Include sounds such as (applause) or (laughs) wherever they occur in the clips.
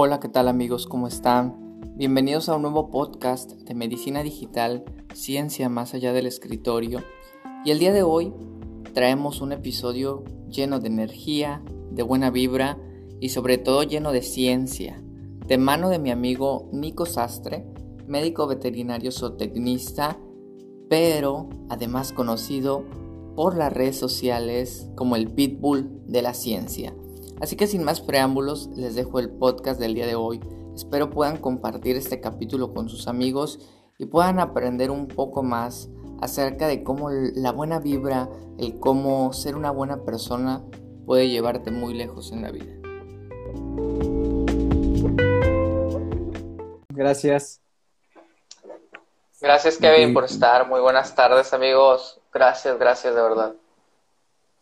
Hola, ¿qué tal amigos? ¿Cómo están? Bienvenidos a un nuevo podcast de Medicina Digital, Ciencia más allá del escritorio. Y el día de hoy traemos un episodio lleno de energía, de buena vibra y sobre todo lleno de ciencia, de mano de mi amigo Nico Sastre, médico veterinario zootecnista, pero además conocido por las redes sociales como el pitbull de la ciencia. Así que sin más preámbulos, les dejo el podcast del día de hoy. Espero puedan compartir este capítulo con sus amigos y puedan aprender un poco más acerca de cómo la buena vibra, el cómo ser una buena persona puede llevarte muy lejos en la vida. Gracias. Gracias Kevin por estar. Muy buenas tardes amigos. Gracias, gracias de verdad.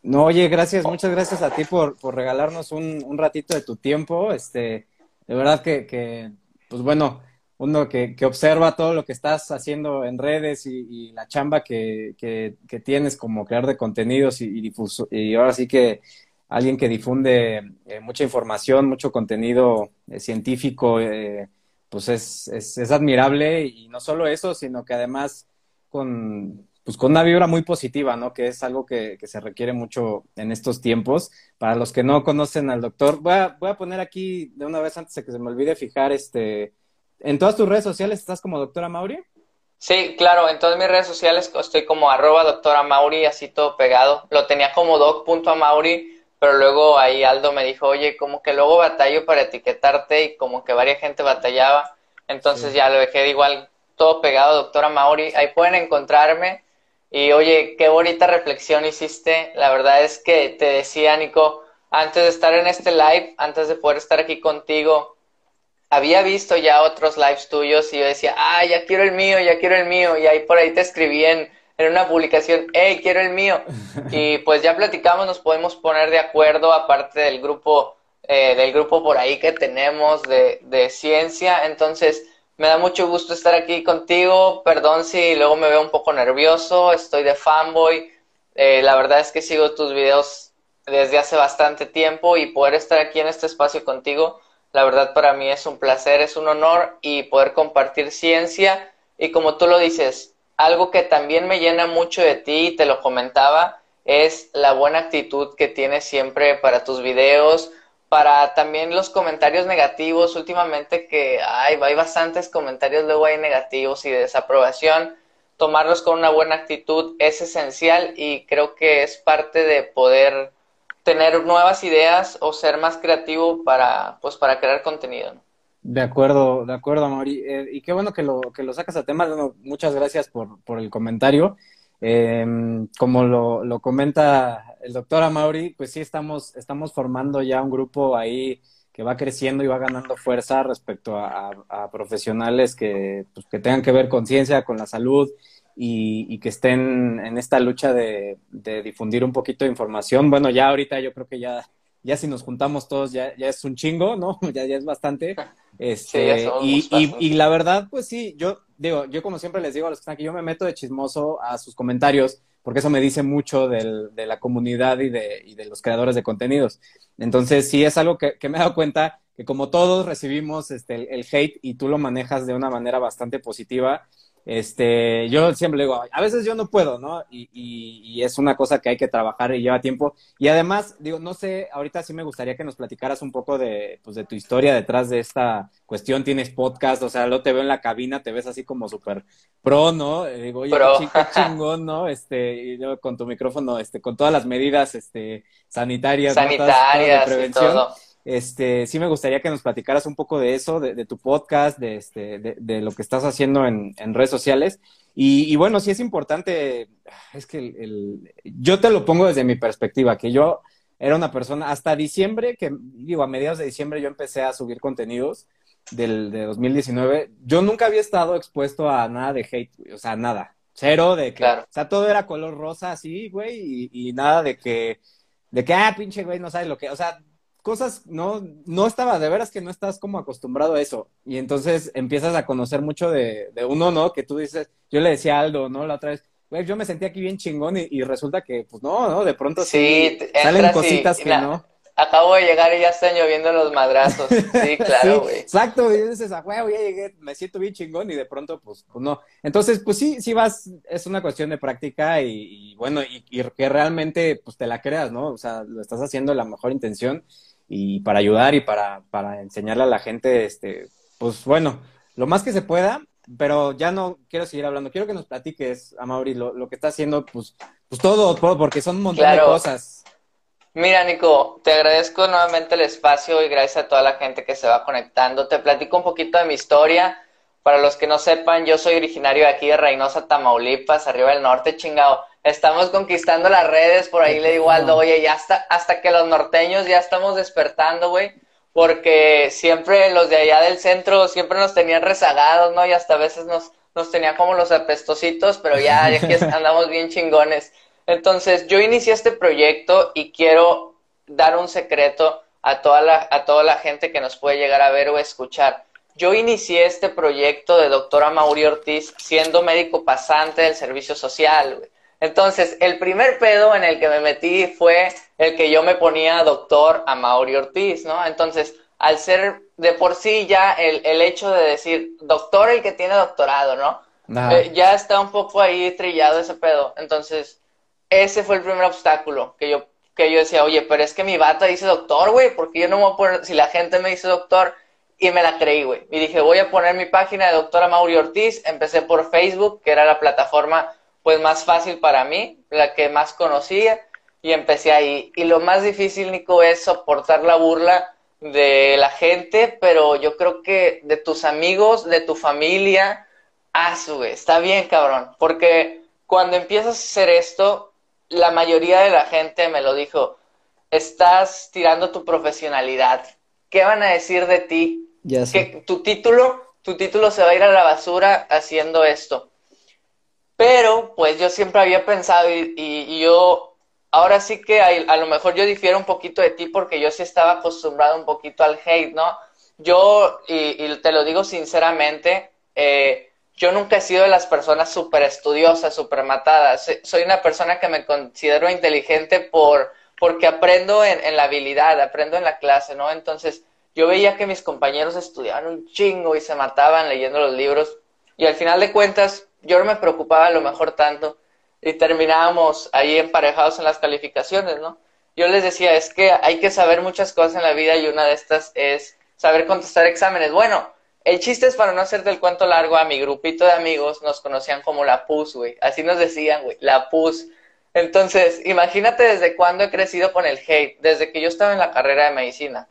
No, oye, gracias, muchas gracias a ti por, por regalarnos un, un, ratito de tu tiempo. Este, de verdad que, que pues bueno, uno que, que, observa todo lo que estás haciendo en redes y, la chamba que, que, tienes como crear de contenidos y, y, difuso, y ahora sí que alguien que difunde eh, mucha información, mucho contenido eh, científico, eh, pues es, es, es admirable y no solo eso, sino que además con pues con una vibra muy positiva, ¿no? Que es algo que, que, se requiere mucho en estos tiempos. Para los que no conocen al doctor, voy a, voy a poner aquí de una vez antes de que se me olvide fijar, este, en todas tus redes sociales estás como doctora Mauri. Sí, claro, en todas mis redes sociales estoy como arroba doctora Mauri, así todo pegado. Lo tenía como doc.amauri, pero luego ahí Aldo me dijo, oye, como que luego batallo para etiquetarte y como que varias gente batallaba. Entonces ya lo dejé igual todo pegado, doctora Mauri. Ahí pueden encontrarme y oye, qué bonita reflexión hiciste. La verdad es que te decía, Nico, antes de estar en este live, antes de poder estar aquí contigo, había visto ya otros lives tuyos y yo decía, ah, ya quiero el mío, ya quiero el mío. Y ahí por ahí te escribí en, en una publicación, hey, quiero el mío. (laughs) Y pues ya platicamos, nos podemos poner de acuerdo, aparte del grupo, eh, del grupo por ahí que tenemos de, de ciencia. Entonces, me da mucho gusto estar aquí contigo. Perdón si luego me veo un poco nervioso. Estoy de fanboy. Eh, la verdad es que sigo tus videos desde hace bastante tiempo y poder estar aquí en este espacio contigo, la verdad para mí es un placer, es un honor y poder compartir ciencia. Y como tú lo dices, algo que también me llena mucho de ti, te lo comentaba, es la buena actitud que tienes siempre para tus videos, para también los comentarios negativos, últimamente que hay, hay bastantes comentarios luego hay negativos y de desaprobación, tomarlos con una buena actitud es esencial y creo que es parte de poder tener nuevas ideas o ser más creativo para, pues, para crear contenido. De acuerdo, de acuerdo, Mauri. Eh, y qué bueno que lo, que lo sacas a tema. muchas gracias por, por el comentario. Eh, como lo, lo, comenta el doctor Amauri, pues sí estamos, estamos formando ya un grupo ahí que va creciendo y va ganando fuerza respecto a, a, profesionales que, pues, que tengan que ver con ciencia, con la salud y, y que estén en esta lucha de, de, difundir un poquito de información. Bueno, ya ahorita yo creo que ya, ya si nos juntamos todos ya, ya es un chingo, ¿no? (laughs) ya, ya es bastante. Este, y, y, y, la verdad, pues sí, yo digo, yo como siempre les digo a los que están aquí, yo me meto de chismoso a sus comentarios, porque eso me dice mucho de la comunidad y de, y de, los creadores de contenidos. Entonces, sí es algo que, me he dado cuenta que como todos recibimos este, el hate y tú lo manejas de una manera bastante positiva, este, yo siempre digo, a veces yo no puedo, ¿no? Y, y, y, es una cosa que hay que trabajar y lleva tiempo. Y además, digo, no sé, ahorita sí me gustaría que nos platicaras un poco de, pues, de tu historia detrás de esta cuestión. Tienes podcast, o sea, lo te veo en la cabina, te ves así como súper pro, ¿no? Digo, oye, qué chingón, ¿no? Este, y yo con tu micrófono, este, con todas las medidas, este, sanitarias, sanitarias, de prevención. Y todo. Este, sí me gustaría que nos platicaras un poco de eso, de, de tu podcast, de, este, de, de, lo que estás haciendo en, en redes sociales. Y, y, bueno, sí es importante, es que el, el, yo te lo pongo desde mi perspectiva, que yo era una persona, hasta diciembre, que digo, a mediados de diciembre yo empecé a subir contenidos del, de 2019, yo nunca había estado expuesto a nada de hate, o sea, nada, cero de que, claro. o sea, todo era color rosa así, güey, y, y nada de que, de que, ah, pinche güey, no sabes lo que, o sea, cosas, no, no estaba, de veras que no estás como acostumbrado a eso. Y entonces empiezas a conocer mucho de, de uno, ¿no? Que tú dices, yo le decía a Aldo, ¿no? La otra vez, güey, yo me sentí aquí bien chingón y, y, resulta que, pues no, ¿no? De pronto sí, sí salen cositas y, que la, no. acabo de llegar y ya están lloviendo los madrazos. (laughs) Sí, claro, güey. exacto, y dices, a huevo, ya llegué, me siento bien chingón y de pronto, pues, pues no. Entonces, pues sí, sí vas, es una cuestión de práctica y, bueno, y, que realmente, pues te la creas, ¿no? O sea, lo estás haciendo la mejor intención y para ayudar y para, para enseñarle a la gente, este, pues bueno, lo más que se pueda, pero ya no quiero seguir hablando. Quiero que nos platiques, Amaury, lo, lo que está haciendo, pues, pues todo, todo, porque son un montón de cosas. Mira, Nico, te agradezco nuevamente el espacio y gracias a toda la gente que se va conectando. Te platico un poquito de mi historia. Para los que no sepan, yo soy originario de aquí de Reynosa, Tamaulipas, arriba del norte, chingado. Estamos conquistando las redes, por ahí le digo Aldo, oye, ya hasta, hasta que los norteños ya estamos despertando, güey porque siempre los de allá del centro siempre nos tenían rezagados, ¿no? Y hasta a veces nos, nos tenían como los apestositos, pero ya, ya que (laughs) andamos bien chingones. Entonces, yo inicié este proyecto y quiero dar un secreto a toda la, a toda la gente que nos puede llegar a ver o escuchar. Yo inicié este proyecto de doctora Mauri Ortiz siendo médico pasante del servicio social. Güey. Entonces, el primer pedo en el que me metí fue el que yo me ponía doctor a Mauri Ortiz, ¿no? Entonces, al ser de por sí ya el, el hecho de decir doctor el que tiene doctorado, ¿no? Eh, ya está un poco ahí trillado ese pedo. Entonces, ese fue el primer obstáculo que yo, que yo decía, oye, pero es que mi bata dice doctor, güey, porque yo no me voy a poner, si la gente me dice doctor, y me la creí, güey. Y dije, voy a poner mi página de doctora Mauri Ortiz. Empecé por Facebook, que era la plataforma pues más fácil para mí, la que más conocía, y empecé ahí. Y lo más difícil, Nico, es soportar la burla de la gente, pero yo creo que de tus amigos, de tu familia, ah, sube, está bien, cabrón, porque cuando empiezas a hacer esto, la mayoría de la gente me lo dijo, estás tirando tu profesionalidad, ¿qué van a decir de ti? Ya Que tu título, tu título se va a ir a la basura haciendo esto. Pero, pues yo siempre había pensado y, yo, ahora sí que a, lo mejor yo difiero un poquito de ti porque yo sí estaba acostumbrado un poquito al hate, ¿no? Yo, y, te lo digo sinceramente, eh, yo nunca he sido de las personas súper estudiosas, súper matadas. Soy una persona que me considero inteligente por, porque aprendo en, en, la habilidad, aprendo en la clase, ¿no? Entonces, yo veía que mis compañeros estudiaban un chingo y se mataban leyendo los libros. Y al final de cuentas, yo no me preocupaba a lo mejor tanto y terminábamos ahí emparejados en las calificaciones, ¿no? Yo les decía, es que hay que saber muchas cosas en la vida y una de estas es saber contestar exámenes. Bueno, el chiste es para no hacerte el cuento largo, a mi grupito de amigos nos conocían como la PUS, güey. Así nos decían, güey, la PUS. Entonces, imagínate desde cuándo he crecido con el hate, desde que yo estaba en la carrera de medicina.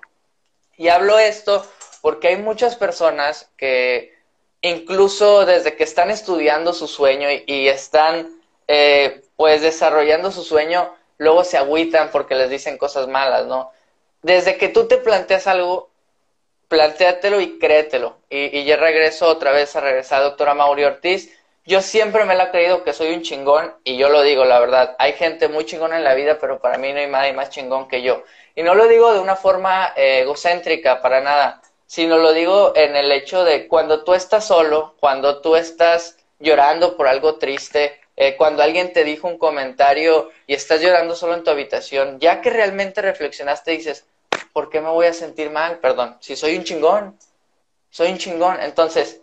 Y hablo esto porque hay muchas personas que incluso desde que están estudiando su sueño y, están eh, pues desarrollando su sueño, luego se agüitan porque les dicen cosas malas, ¿no? Desde que tú te planteas algo, plantéatelo y créetelo. Y, y ya regreso otra vez a regresar a doctora Mauri Ortiz. Yo siempre me la he creído que soy un chingón y yo lo digo, la verdad. Hay gente muy chingona en la vida, pero para mí no hay nadie más chingón que yo. Y no lo digo de una forma eh, egocéntrica, para nada sino lo digo en el hecho de cuando tú estás solo, cuando tú estás llorando por algo triste, eh, cuando alguien te dijo un comentario y estás llorando solo en tu habitación, ya que realmente reflexionaste dices, ¿por qué me voy a sentir mal? Perdón, si soy un chingón, soy un chingón. Entonces,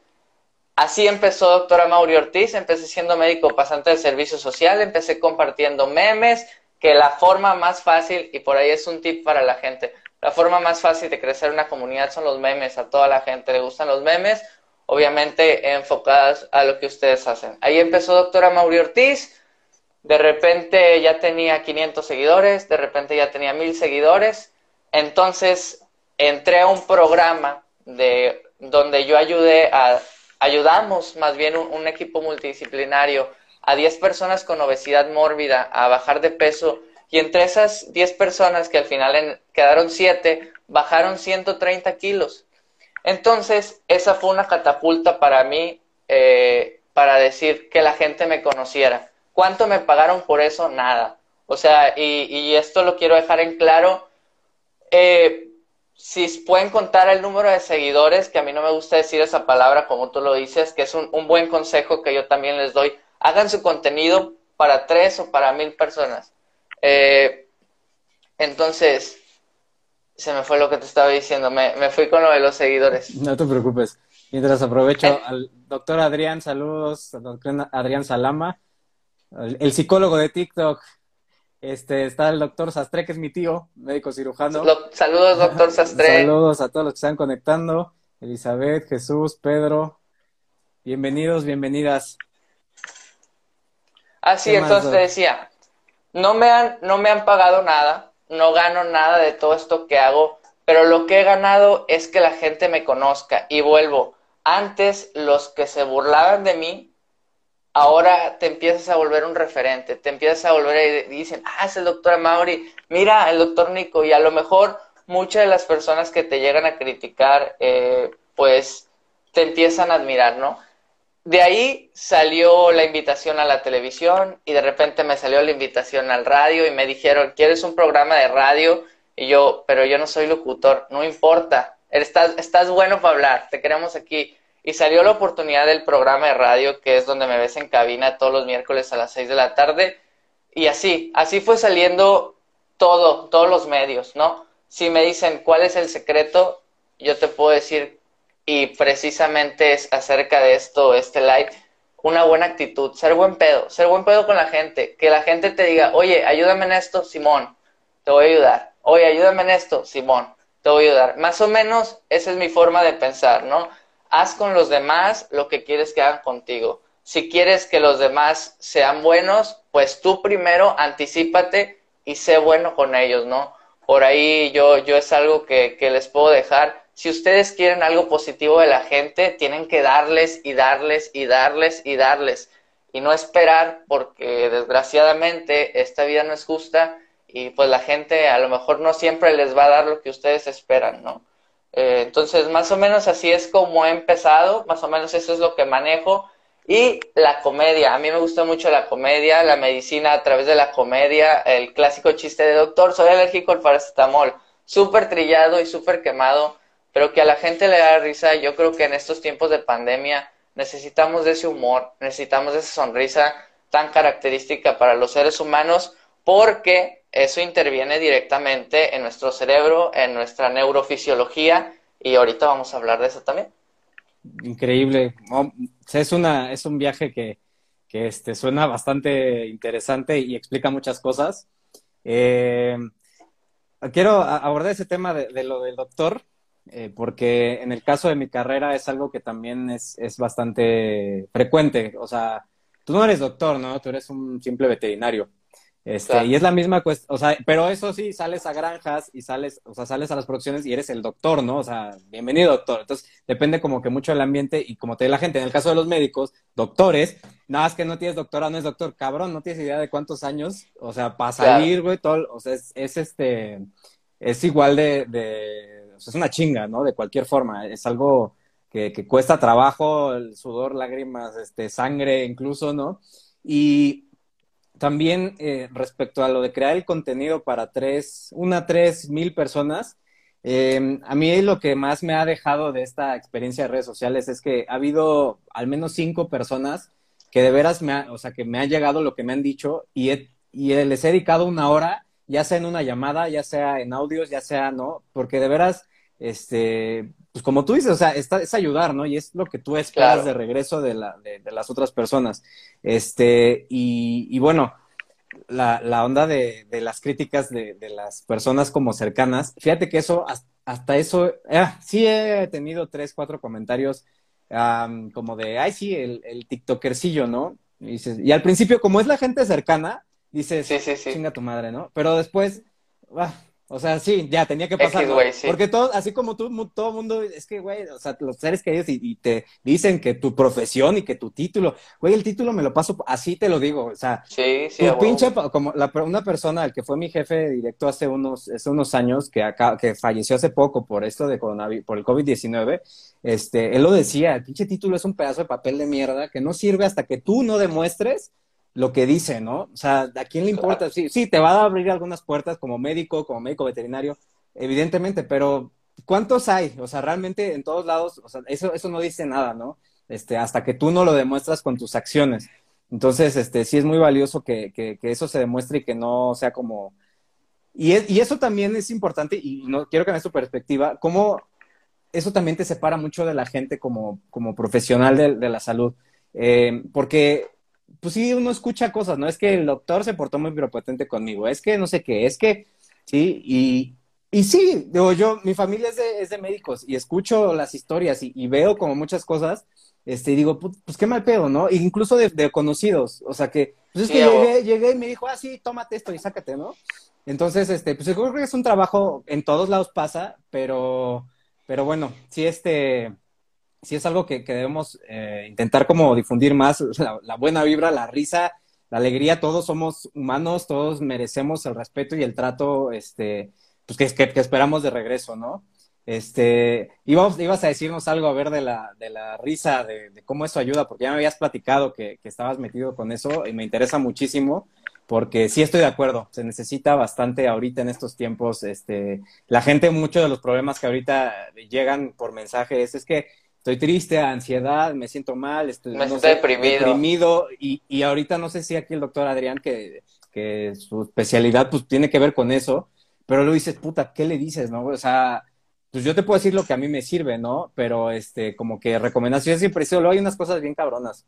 así empezó doctora Mauri Ortiz, empecé siendo médico pasante de servicio social, empecé compartiendo memes, que la forma más fácil, y por ahí es un tip para la gente, la forma más fácil de crecer una comunidad son los memes. A toda la gente le gustan los memes, obviamente enfocadas a lo que ustedes hacen. Ahí empezó doctora Mauri Ortiz. De repente ya tenía 500 seguidores, de repente ya tenía 1000 seguidores. Entonces entré a un programa de donde yo ayudé a ayudamos más bien un, un equipo multidisciplinario a 10 personas con obesidad mórbida a bajar de peso y entre esas 10 personas, que al final quedaron 7, bajaron 130 kilos. Entonces, esa fue una catapulta para mí, eh, para decir que la gente me conociera. ¿Cuánto me pagaron por eso? Nada. O sea, y, esto lo quiero dejar en claro. Eh, si pueden contar el número de seguidores, que a mí no me gusta decir esa palabra como tú lo dices, que es un, un buen consejo que yo también les doy, hagan su contenido para tres o para mil personas. Eh, entonces, Se me fue lo que te estaba diciendo, me, me fui con lo de los seguidores. (laughs) No te preocupes. Mientras aprovecho eh. al doctor Adrián, saludos, al doctor Adrián Salama, el psicólogo de TikTok. Este, está el doctor Sastre, que es mi tío, médico cirujano. Saludos, doctor (laughs) Sastre. Saludos a todos los que están conectando. Elizabeth, Jesús, Pedro. Bienvenidos, bienvenidas. Ah, sí, entonces te decía, no me, han, no me han pagado nada, no gano nada de todo esto que hago, pero lo que he ganado es que la gente me conozca. Y vuelvo, antes los que se burlaban de mí ahora te empiezas a volver un referente, te empiezas a volver y dicen, ah, es el doctor Mauri, mira, el doctor Nico, y a lo mejor muchas de las personas que te llegan a criticar, eh, pues te empiezan a admirar, ¿no? De ahí salió la invitación a la televisión y de repente me salió la invitación al radio y me dijeron, ¿quieres un programa de radio? Y yo, pero yo no soy locutor, no importa, estás, estás bueno para hablar, te queremos aquí y salió la oportunidad del programa de radio, que es donde me ves en cabina todos los miércoles a las 6 de la tarde. Y así, así fue saliendo todo, todos los medios, ¿no? Si me dicen cuál es el secreto, yo te puedo decir, y precisamente es acerca de esto, este live, una buena actitud, ser buen pedo, ser buen pedo con la gente, que la gente te diga, oye, ayúdame en esto, Simón, te voy a ayudar, oye, ayúdame en esto, Simón, te voy a ayudar. Más o menos esa es mi forma de pensar, ¿no? haz con los demás lo que quieres que hagan contigo. Si quieres que los demás sean buenos, pues tú primero anticipate y sé bueno con ellos, ¿no? Por ahí yo, yo es algo que, que les puedo dejar. Si ustedes quieren algo positivo de la gente, tienen que darles y darles y darles y darles. Y no esperar porque desgraciadamente esta vida no es justa y pues la gente a lo mejor no siempre les va a dar lo que ustedes esperan, ¿no? Eh, entonces, más o menos así es como he empezado, más o menos eso es lo que manejo. Y la comedia, a mí me gusta mucho la comedia, la medicina a través de la comedia, el clásico chiste de doctor, soy alérgico al paracetamol, súper trillado y súper quemado, pero que a la gente le da risa. Yo creo que en estos tiempos de pandemia necesitamos de ese humor, necesitamos de esa sonrisa tan característica para los seres humanos, porque eso interviene directamente en nuestro cerebro, en nuestra neurofisiología y ahorita vamos a hablar de eso también. Increíble. Es, una, es un viaje que, que este, suena bastante interesante y explica muchas cosas. Eh, quiero abordar ese tema de, lo del doctor, eh, porque en el caso de mi carrera es algo que también es, es bastante frecuente. O sea, tú no eres doctor, ¿no? Tú eres un simple veterinario. Este, Y es la misma cuestión, o sea, pero eso sí, sales a granjas y sales, o sea, sales a las producciones y eres el doctor, ¿no? O sea, bienvenido doctor. Entonces, depende como que mucho del ambiente y como te ve la gente. En el caso de los médicos, doctores, nada más que no tienes doctora, no es doctor, cabrón, no tienes idea de cuántos años, o sea, para salir, güey, todo, o sea, es, este, es igual de, de, sea, es una chinga, ¿no? De cualquier forma, es algo que, cuesta trabajo, el sudor, lágrimas, este, sangre, incluso, ¿no? Y también eh, respecto a lo de crear el contenido para tres, una, tres mil personas, em, a mí lo que más me ha dejado de esta experiencia de redes sociales es que ha habido al menos cinco personas que de veras me o sea, que me ha llegado lo que me han dicho y, y les he dedicado una hora, ya sea en una llamada, ya sea en audios, ya sea, ¿no? Porque de veras, este, pues como tú dices, o sea, es ayudar, ¿no? Y es lo que tú esperas de regreso de, la, de, las otras personas. Este, y, y bueno, la, la onda de, de, las críticas de, las personas como cercanas, fíjate que eso, hasta eso, eh, sí he tenido tres, cuatro comentarios como de, ay, sí, el, el TikTokercillo, ¿no? Y, dices, y al principio, como es la gente cercana, dices, sí, sí, sí. chinga tu madre, ¿no? Pero después, ah, o sea, sí, ya tenía que pasar. Porque todo, así como tú, todo mundo, es que, güey, o sea, los seres queridos y, y, te dicen que tu profesión y que tu título, güey, el título me lo paso, así te lo digo, o sea, sí, sí, tu pinche, como la, una persona, el que fue mi jefe directo hace unos, hace unos años, que acá, que falleció hace poco por esto de coronavirus, por el COVID-19, este, él lo decía, el pinche título es un pedazo de papel de mierda que no sirve hasta que tú no demuestres lo que dice, ¿no? O sea, ¿a quién le importa? Sí, sí, te va a abrir algunas puertas como médico, como médico veterinario, evidentemente, pero ¿cuántos hay? O sea, realmente en todos lados, o sea, eso, eso no dice nada, ¿no? Este, hasta que tú no lo demuestras con tus acciones. Entonces, este, sí es muy valioso que, que, que eso se demuestre y que no sea como, Y, y eso también es importante, y no quiero que en tu perspectiva, cómo eso también te separa mucho de la gente como, como profesional de, de la salud. Eh, porque, pues sí, uno escucha cosas, ¿no? Es que el doctor se portó muy prepotente conmigo, es que no sé qué, es que, sí, y, y sí, digo yo, mi familia es de, es de médicos y escucho las historias y, y veo como muchas cosas, este, y digo, pues, pues qué mal pedo, ¿no? E incluso de, de, conocidos, o sea que, pues es que llegué, llegué y me dijo, ah, sí, tómate esto y sácate, ¿no? Entonces, este, pues yo creo que es un trabajo, en todos lados pasa, pero, pero bueno, sí, este, sí es algo que, que debemos eh, intentar como difundir más, la, buena vibra, la risa, la alegría, todos somos humanos, todos merecemos el respeto y el trato, este, pues que, que, que esperamos de regreso, ¿no? Este, ibas, ibas a decirnos algo a ver de la, de la risa, de, de cómo eso ayuda, porque ya me habías platicado que, que estabas metido con eso y me interesa muchísimo porque sí estoy de acuerdo, se necesita bastante ahorita en estos tiempos, este, la gente, muchos de los problemas que ahorita llegan por mensajes es que estoy triste, ansiedad, me siento mal, estoy me no sé, deprimido, deprimido y, y, ahorita no sé si aquí el doctor Adrián, que, que su especialidad pues tiene que ver con eso, pero lo dices, puta, ¿qué le dices, no? O sea, pues yo te puedo decir lo que a mí me sirve, ¿no? Pero este, como que recomendaciones siempre, solo hay unas cosas bien cabronas.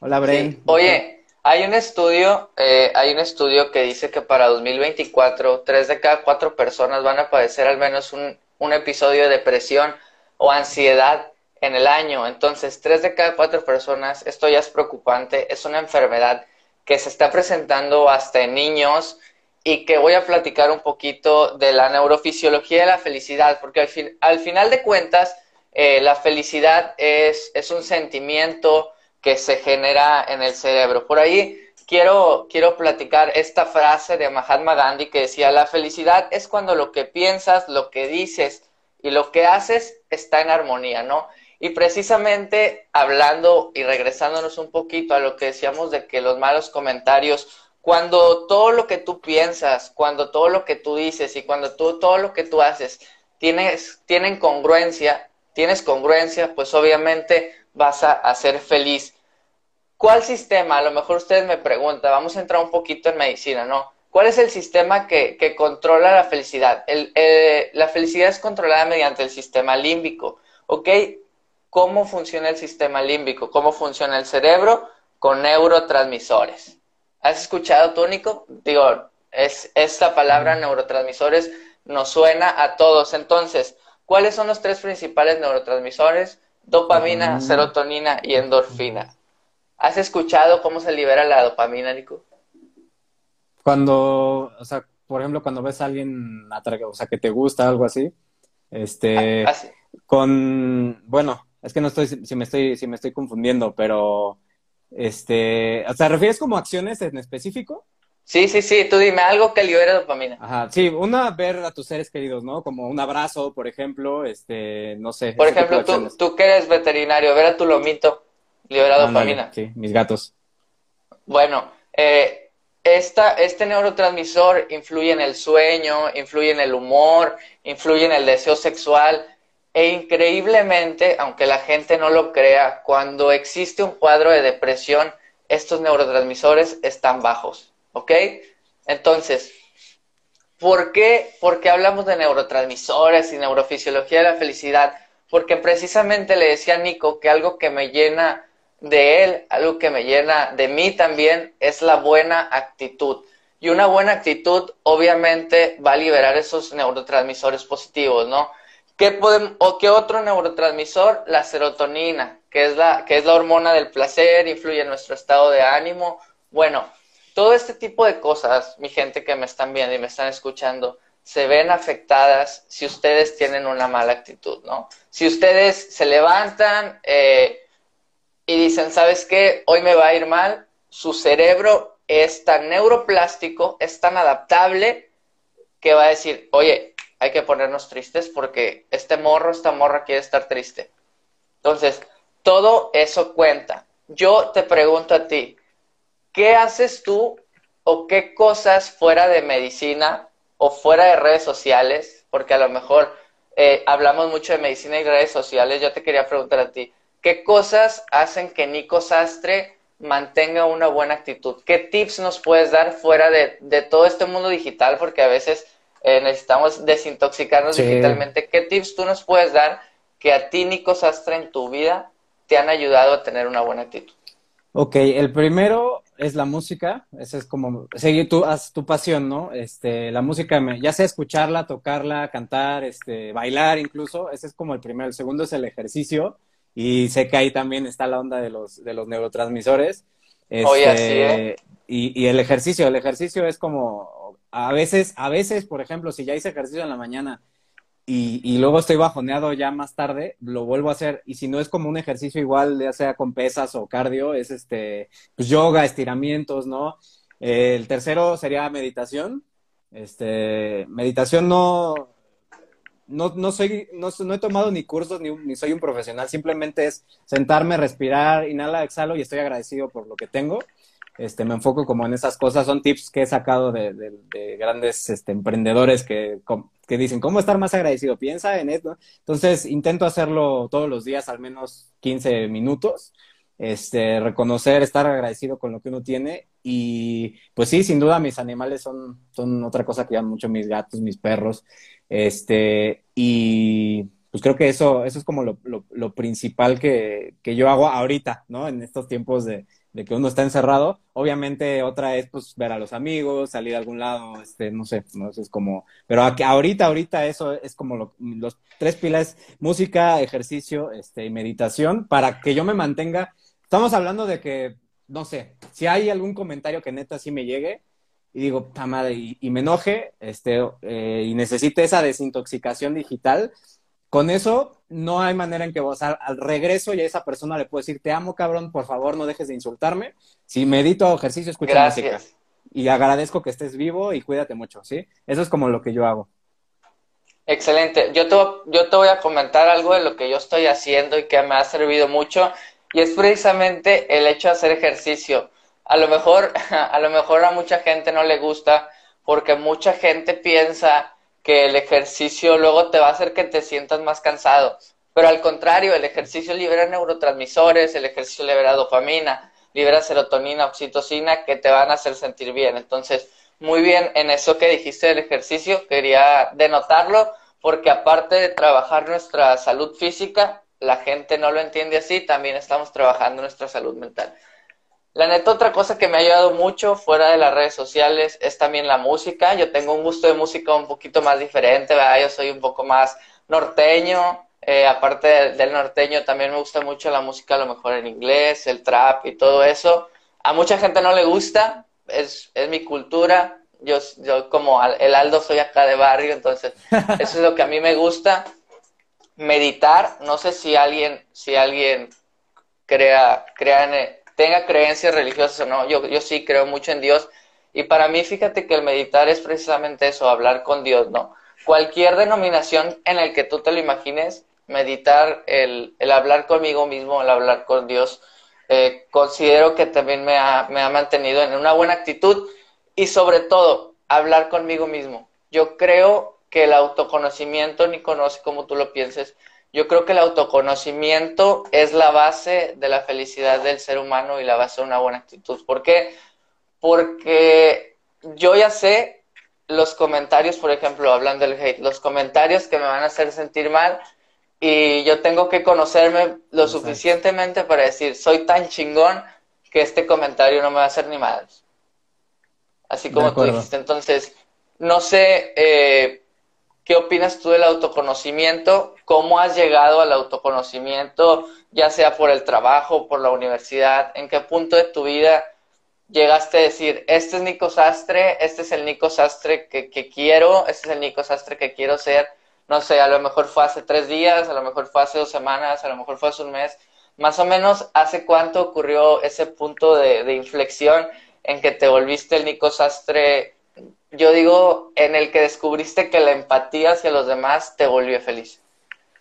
Hola, Bren. Sí. Oye, hay un estudio, eh, hay un estudio que dice que para 2024, tres de cada cuatro personas van a padecer al menos un, un episodio de depresión o ansiedad en el año. Entonces, tres de cada cuatro personas, esto ya es preocupante, es una enfermedad que se está presentando hasta en niños y que voy a platicar un poquito de la neurofisiología de la felicidad, porque al, fin, al final de cuentas, eh, la felicidad es, es un sentimiento, que se genera en el cerebro. Por ahí quiero, quiero platicar esta frase de Mahatma Gandhi que decía, la felicidad es cuando lo que piensas, lo que dices y lo que haces está en armonía, ¿no? Y precisamente hablando y regresándonos un poquito a lo que decíamos de que los malos comentarios, cuando todo lo que tú piensas, cuando todo lo que tú dices y cuando tú, todo lo que tú haces tienes, tienen congruencia, tienes congruencia, pues obviamente vas a, ser feliz. ¿Cuál sistema? A lo mejor ustedes me preguntan, vamos a entrar un poquito en medicina, ¿no? ¿Cuál es el sistema que, que controla la felicidad? El, eh, la felicidad es controlada mediante el sistema límbico, ¿ok? ¿Cómo funciona el sistema límbico? ¿Cómo funciona el cerebro? Con neurotransmisores. ¿Has escuchado, Tónico? Digo, es, esta palabra neurotransmisores nos suena a todos. Entonces, ¿cuáles son los tres principales neurotransmisores? Dopamina, serotonina y endorfina. ¿Has escuchado cómo se libera la dopamina, Nico? Cuando, o sea, por ejemplo, cuando ves a alguien, o sea, que te gusta, algo así, este, ah, sí. con, bueno, es que no estoy, si me estoy, si me estoy confundiendo, pero, este, o sea, ¿refieres como acciones en específico? Sí, sí, sí, tú dime algo que libere dopamina. Ajá, sí, una, ver a tus seres queridos, ¿no? Como un abrazo, por ejemplo, este, no sé. Por ejemplo, tú, tú que eres veterinario, ver a tu lomito libera dopamina. Sí, mis gatos. Bueno, eh, esta, este neurotransmisor influye en el sueño, influye en el humor, influye en el deseo sexual e increíblemente, aunque la gente no lo crea, cuando existe un cuadro de depresión, estos neurotransmisores están bajos, ¿ok? Entonces, ¿por qué, ¿por qué hablamos de neurotransmisores y neurofisiología de la felicidad? Porque precisamente le decía a Nico que algo que me llena de él, algo que me llena de mí también, es la buena actitud. Y una buena actitud obviamente va a liberar esos neurotransmisores positivos, ¿no? ¿Qué podemos, o qué otro neurotransmisor? La serotonina, que es la, que es la hormona del placer, influye en nuestro estado de ánimo. Bueno, todo este tipo de cosas, mi gente que me están viendo y me están escuchando, se ven afectadas si ustedes tienen una mala actitud, ¿no? Si ustedes se levantan, eh, y dicen, ¿sabes qué? Hoy me va a ir mal. Su cerebro es tan neuroplástico, es tan adaptable, que va a decir, oye, hay que ponernos tristes porque este morro, esta morra quiere estar triste. Entonces, todo eso cuenta. Yo te pregunto a ti, ¿qué haces tú o qué cosas fuera de medicina o fuera de redes sociales? Porque a lo mejor eh, hablamos mucho de medicina y redes sociales. Yo te quería preguntar a ti, ¿Qué cosas hacen que Nico Sastre mantenga una buena actitud? ¿Qué tips nos puedes dar fuera de, de todo este mundo digital? Porque a veces eh, necesitamos desintoxicarnos digitalmente. ¿Qué tips tú nos puedes dar que a ti, Nico Sastre, en tu vida te han ayudado a tener una buena actitud? Ok, el primero es la música, ese es como seguir tu, tu pasión, ¿no? Este, la música, ya sea escucharla, tocarla, cantar, este, bailar incluso, ese es como el primero. El segundo es el ejercicio y sé que ahí también está la onda de los, de los neurotransmisores. Oye, así, este, ¿eh? y, y el ejercicio, el ejercicio es como, a veces, a veces, por ejemplo, si ya hice ejercicio en la mañana y, y, luego estoy bajoneado ya más tarde, lo vuelvo a hacer. Y si no es como un ejercicio igual, ya sea con pesas o cardio, es este, pues yoga, estiramientos, ¿no? el tercero sería meditación. Este, meditación no, no, no soy, no, no he tomado ni cursos ni, ni soy un profesional, simplemente es sentarme, respirar, inhala, exhalo y estoy agradecido por lo que tengo este, me enfoco como en esas cosas, son tips que he sacado de, de, grandes este, emprendedores que, que, dicen, ¿cómo estar más agradecido? Piensa en esto. Entonces, intento hacerlo todos los días, al menos 15 minutos, este, reconocer, estar agradecido con lo que uno tiene y pues sí, sin duda mis animales son, son otra cosa que llaman mucho mis gatos, mis perros, este, y pues creo que eso, eso es como lo, lo, lo principal que, que yo hago ahorita, ¿no? En estos tiempos de, de que uno está encerrado. Obviamente otra es pues ver a los amigos, salir a algún lado, este, no sé, no sé, es como, pero ahorita, ahorita eso es como los tres pilares, música, ejercicio, este, y meditación, para que yo me mantenga. Estamos hablando de que, no sé, si hay algún comentario que neta sí me llegue, y digo, madre, y, me enoje, este, eh, y necesite esa desintoxicación digital, con eso no hay manera en que vos al, regreso y a esa persona le puedo decir, te amo cabrón, por favor no dejes de insultarme. Si medito ejercicio, escucha música. Y agradezco que estés vivo y cuídate mucho, ¿sí? Eso es como lo que yo hago. Excelente. Yo te, yo te voy a comentar algo de lo que yo estoy haciendo y que me ha servido mucho y es precisamente el hecho de hacer ejercicio. A lo mejor, (laughs) a lo mejor a mucha gente no le gusta porque mucha gente piensa que el ejercicio luego te va a hacer que te sientas más cansado. Pero al contrario, el ejercicio libera neurotransmisores, el ejercicio libera dopamina, libera serotonina, oxitocina, que te van a hacer sentir bien. Entonces, muy bien en eso que dijiste del ejercicio, quería denotarlo, porque aparte de trabajar nuestra salud física, la gente no lo entiende así, también estamos trabajando nuestra salud mental. La neta, otra cosa que me ha ayudado mucho fuera de las redes sociales es también la música. Yo tengo un gusto de música un poquito más diferente, ¿verdad? Yo soy un poco más norteño. Eh, aparte del norteño, también me gusta mucho la música, a lo mejor en inglés, el trap y todo eso. A mucha gente no le gusta, es, es mi cultura. Yo, yo como el Aldo soy acá de barrio, entonces (laughs) eso es lo que a mí me gusta. Meditar, no sé si alguien, si alguien crea, crea en, tenga creencias religiosas o no, yo, yo sí creo mucho en Dios. Y para mí, fíjate que el meditar es precisamente eso, hablar con Dios, ¿no? Cualquier denominación en el que tú te lo imagines, meditar, el, el hablar conmigo mismo, el hablar con Dios, eh, considero que también me ha, me ha mantenido en una buena actitud y sobre todo, hablar conmigo mismo. Yo creo que el autoconocimiento, ni conoce como tú lo pienses, yo creo que el autoconocimiento es la base de la felicidad del ser humano y la base de una buena actitud. ¿Por qué? Porque yo ya sé los comentarios, por ejemplo, hablando del hate, los comentarios que me van a hacer sentir mal y yo tengo que conocerme lo suficientemente para decir, soy tan chingón que este comentario no me va a hacer ni mal. Así como tú dijiste. Entonces, no sé, eh, ¿Qué opinas tú del autoconocimiento? ¿Cómo has llegado al autoconocimiento, ya sea por el trabajo, por la universidad? ¿En qué punto de tu vida llegaste a decir, este es Nico Sastre, este es el Nico Sastre que, quiero, este es el Nico Sastre que quiero ser? No sé, a lo mejor fue hace tres días, a lo mejor fue hace dos semanas, a lo mejor fue hace un mes. Más o menos, ¿hace cuánto ocurrió ese punto de, de inflexión en que te volviste el Nico Sastre yo digo, en el que descubriste que la empatía hacia los demás te volvió feliz?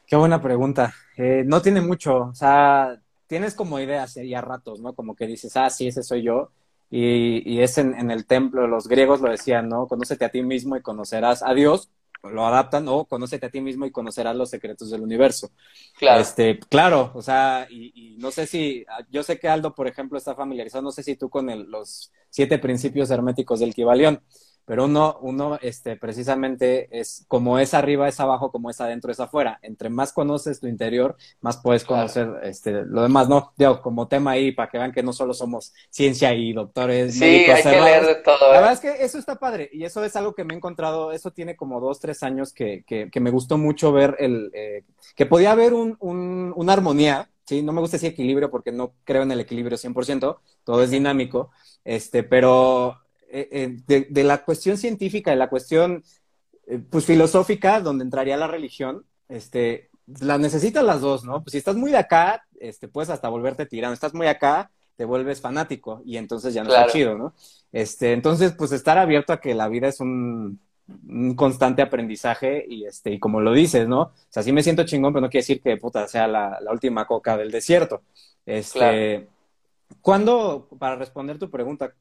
Qué buena pregunta. Eh, no tiene mucho, o sea, tienes como ideas y a ratos, ¿no? Como que dices, ah, sí, ese soy yo. Y, y es en, en, el templo, los griegos lo decían, ¿no? Conócete a ti mismo y conocerás a Dios. lo adaptan, o conócete a ti mismo y conocerás los secretos del universo. Claro. Este, claro, o sea, y, no sé si, yo sé que Aldo, por ejemplo, está familiarizado, no sé si tú con los siete principios herméticos del Kibalión pero uno, uno este, precisamente es como es arriba, es abajo, como es adentro, es afuera. Entre más conoces tu interior, más puedes conocer este, lo demás, ¿no? Digo, como tema ahí, para que vean que no solo somos ciencia y doctores. Sí, hay que leer de todo. La ¿eh? verdad es que eso está padre y eso es algo que me he encontrado, eso tiene como dos, tres años que, que, que me gustó mucho ver el, eh, que podía haber un, un, una armonía, ¿sí? No me gusta decir equilibrio porque no creo en el equilibrio 100%, todo es dinámico, este, pero eh, eh, de, la cuestión científica, de la cuestión eh, pues filosófica, donde entraría la religión, este, las necesitas las dos, ¿no? Pues si estás muy de acá, este, puedes hasta volverte tirano. Estás muy acá, te vuelves fanático y entonces ya no está chido, ¿no? Este, entonces, pues estar abierto a que la vida es un, constante aprendizaje y este, y como lo dices, ¿no? O sea, sí me siento chingón, pero no quiere decir que puta sea la, última coca del desierto. Este, ¿cuándo, para responder tu pregunta,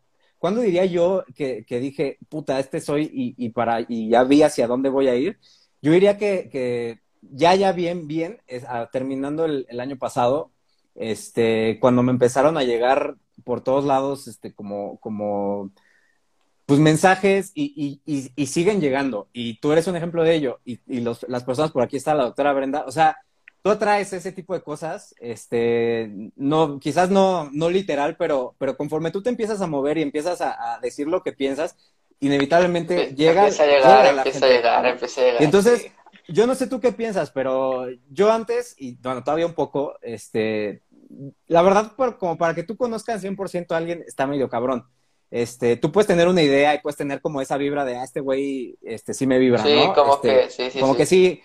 ¿Cuándo diría yo que, dije, puta, este soy y, para, y ya vi hacia dónde voy a ir? Yo diría que, ya, ya bien, bien, ah, terminando el, año pasado, este, cuando me empezaron a llegar por todos lados, este, como, como, pues mensajes y, y, siguen llegando. Y tú eres un ejemplo de ello. Y, los, las personas por aquí está la doctora Brenda. O sea, tú atraes ese tipo de cosas, este, no, quizás no, no literal, pero, pero conforme tú te empiezas a mover y empiezas a, decir lo que piensas, inevitablemente llega, empieza a llegar, empieza a llegar, empieza a llegar. Y entonces, yo no sé tú qué piensas, pero yo antes, y bueno, todavía un poco, este, la verdad, como para que tú conozcas 100% a alguien, está medio cabrón. Este, tú puedes tener una idea y puedes tener como esa vibra de, ah, este güey, este, sí me vibra, sí, ¿no? Como este, que, sí, sí, Como que sí,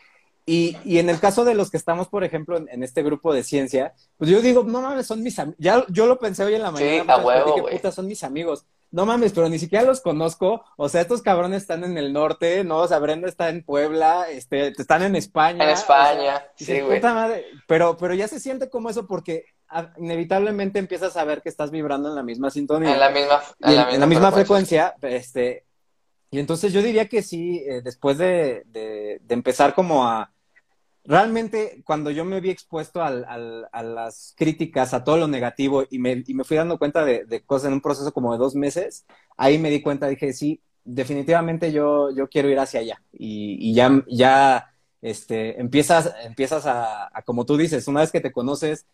y, y, en el caso de los que estamos, por ejemplo, en, este grupo de ciencia, pues yo digo, no mames, son mis amigos. Ya yo lo pensé hoy en la mañana. Sí, a huevo, dije, puta, son mis amigos. No mames, pero ni siquiera los conozco. O sea, estos cabrones están en el norte, ¿no? O sea, Brenda está en Puebla, este, están en España. En España, sí, güey. Pero, pero ya se siente como eso porque inevitablemente empiezas a ver que estás vibrando en la misma sintonía. En la misma, en la misma, frecuencia. este, y entonces yo diría que sí, eh, después de, de, empezar como a, realmente cuando yo me vi expuesto al, a las críticas, a todo lo negativo y me, y me fui dando cuenta de, cosas en un proceso como de dos meses, ahí me di cuenta, dije, sí, definitivamente yo, yo quiero ir hacia allá. Y, y ya, ya este, empiezas, empiezas a, a, como tú dices, una vez que te conoces,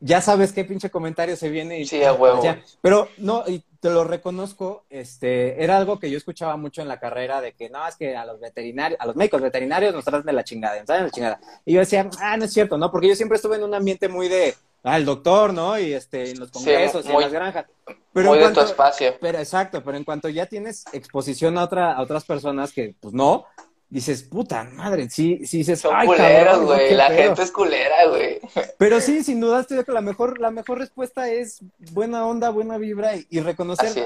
ya sabes qué pinche comentario se viene. Y, sí, a huevo. pero no, y te lo reconozco, este, era algo que yo escuchaba mucho en la carrera de que no, es que a los veterinarios, a los médicos veterinarios nos tratan de la chingada, ¿saben? La chingada. Y yo decía, ah, no es cierto, ¿no? Porque yo siempre estuve en un ambiente muy de, ah, el doctor, ¿no? Y este, en los congresos y en las granjas. Pero muy de tu espacio. Pero exacto, pero en cuanto ya tienes exposición a, otra, a otras personas que, pues no, dices, puta madre, sí, sí dices, Son culeros, güey, la gente es culera, güey. Pero sí, sin duda, estoy que la mejor, la mejor respuesta es buena onda, buena vibra y, reconocer,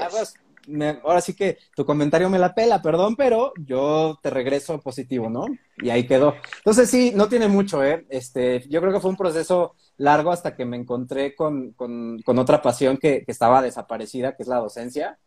ahora sí que tu comentario me la pela, perdón, pero yo te regreso positivo, ¿no? Y ahí quedó. Entonces sí, no tiene mucho, ¿eh? Este, yo creo que fue un proceso largo hasta que me encontré con, con, con otra pasión que, que estaba desaparecida, que es la docencia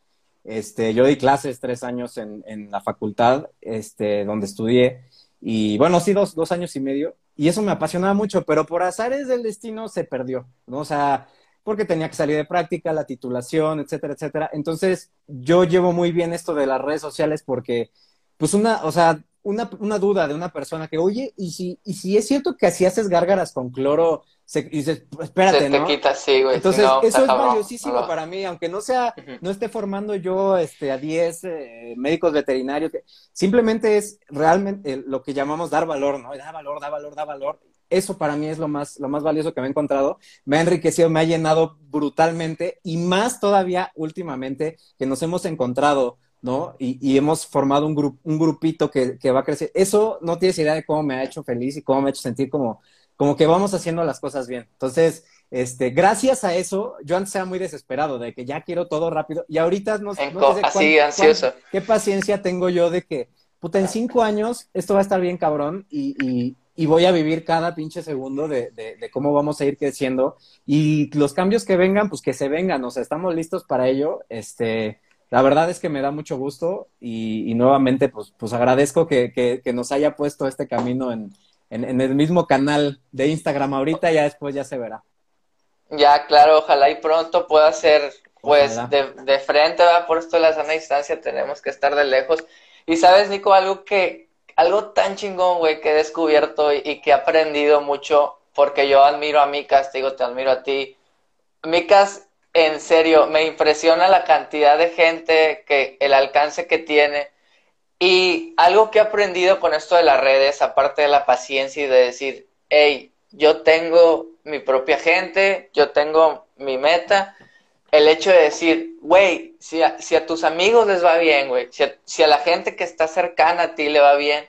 este, yo di clases tres años en, la facultad, este, donde estudié, y bueno, sí, dos, dos años y medio, y eso me apasionaba mucho, pero por azares del destino se perdió, ¿no? O sea, porque tenía que salir de práctica, la titulación, etcétera, etcétera. Entonces, yo llevo muy bien esto de las redes sociales porque, pues una, o sea, una, una duda de una persona que, oye, ¿y si, y si es cierto que así haces gárgaras con cloro se, y dices, espérate, se te quita, sí, güey. Entonces, eso es valiosísimo para mí, aunque no sea, no esté formando yo este, a 10 eh, médicos veterinarios, simplemente es realmente lo que llamamos dar valor, ¿no? Da valor, da valor, da valor. Eso para mí es lo más, lo más valioso que me he encontrado. Me ha enriquecido, me ha llenado brutalmente y más todavía últimamente que nos hemos encontrado ¿no? Y, y, hemos formado un, grupo un grupito que, que, va a crecer. Eso no tienes idea de cómo me ha hecho feliz y cómo me ha hecho sentir como, como que vamos haciendo las cosas bien. Entonces, este, gracias a eso, yo antes era muy desesperado de que ya quiero todo rápido y ahorita no, sé así ansioso. qué paciencia tengo yo de que, puta, en cinco años esto va a estar bien cabrón y, y, y voy a vivir cada pinche segundo de, de, de, cómo vamos a ir creciendo y los cambios que vengan, pues que se vengan, o sea, estamos listos para ello, este, la verdad es que me da mucho gusto y, nuevamente pues, pues agradezco que, que, nos haya puesto este camino en, en, el mismo canal de Instagram ahorita, ya después ya se verá. Ya, claro, ojalá y pronto pueda ser pues de, de, frente, va por esto de la sana distancia, tenemos que estar de lejos. Y sabes, Nico, algo que, algo tan chingón, güey, que he descubierto y, que he aprendido mucho, porque yo admiro a Micas, te digo, te admiro a ti. Micas, en serio, me impresiona la cantidad de gente, que el alcance que tiene. Y algo que he aprendido con esto de las redes, aparte de la paciencia y de decir, hey, yo tengo mi propia gente, yo tengo mi meta, el hecho de decir, güey, si a, si a tus amigos les va bien, güey, si a, si a la gente que está cercana a ti le va bien,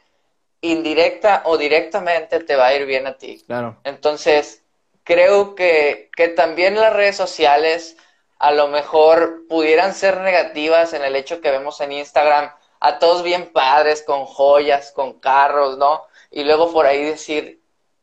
indirecta o directamente te va a ir bien a ti. Claro. Entonces, creo que, que también las redes sociales a lo mejor pudieran ser negativas en el hecho que vemos en Instagram a todos bien padres, con joyas, con carros, ¿no? Y luego por ahí decir,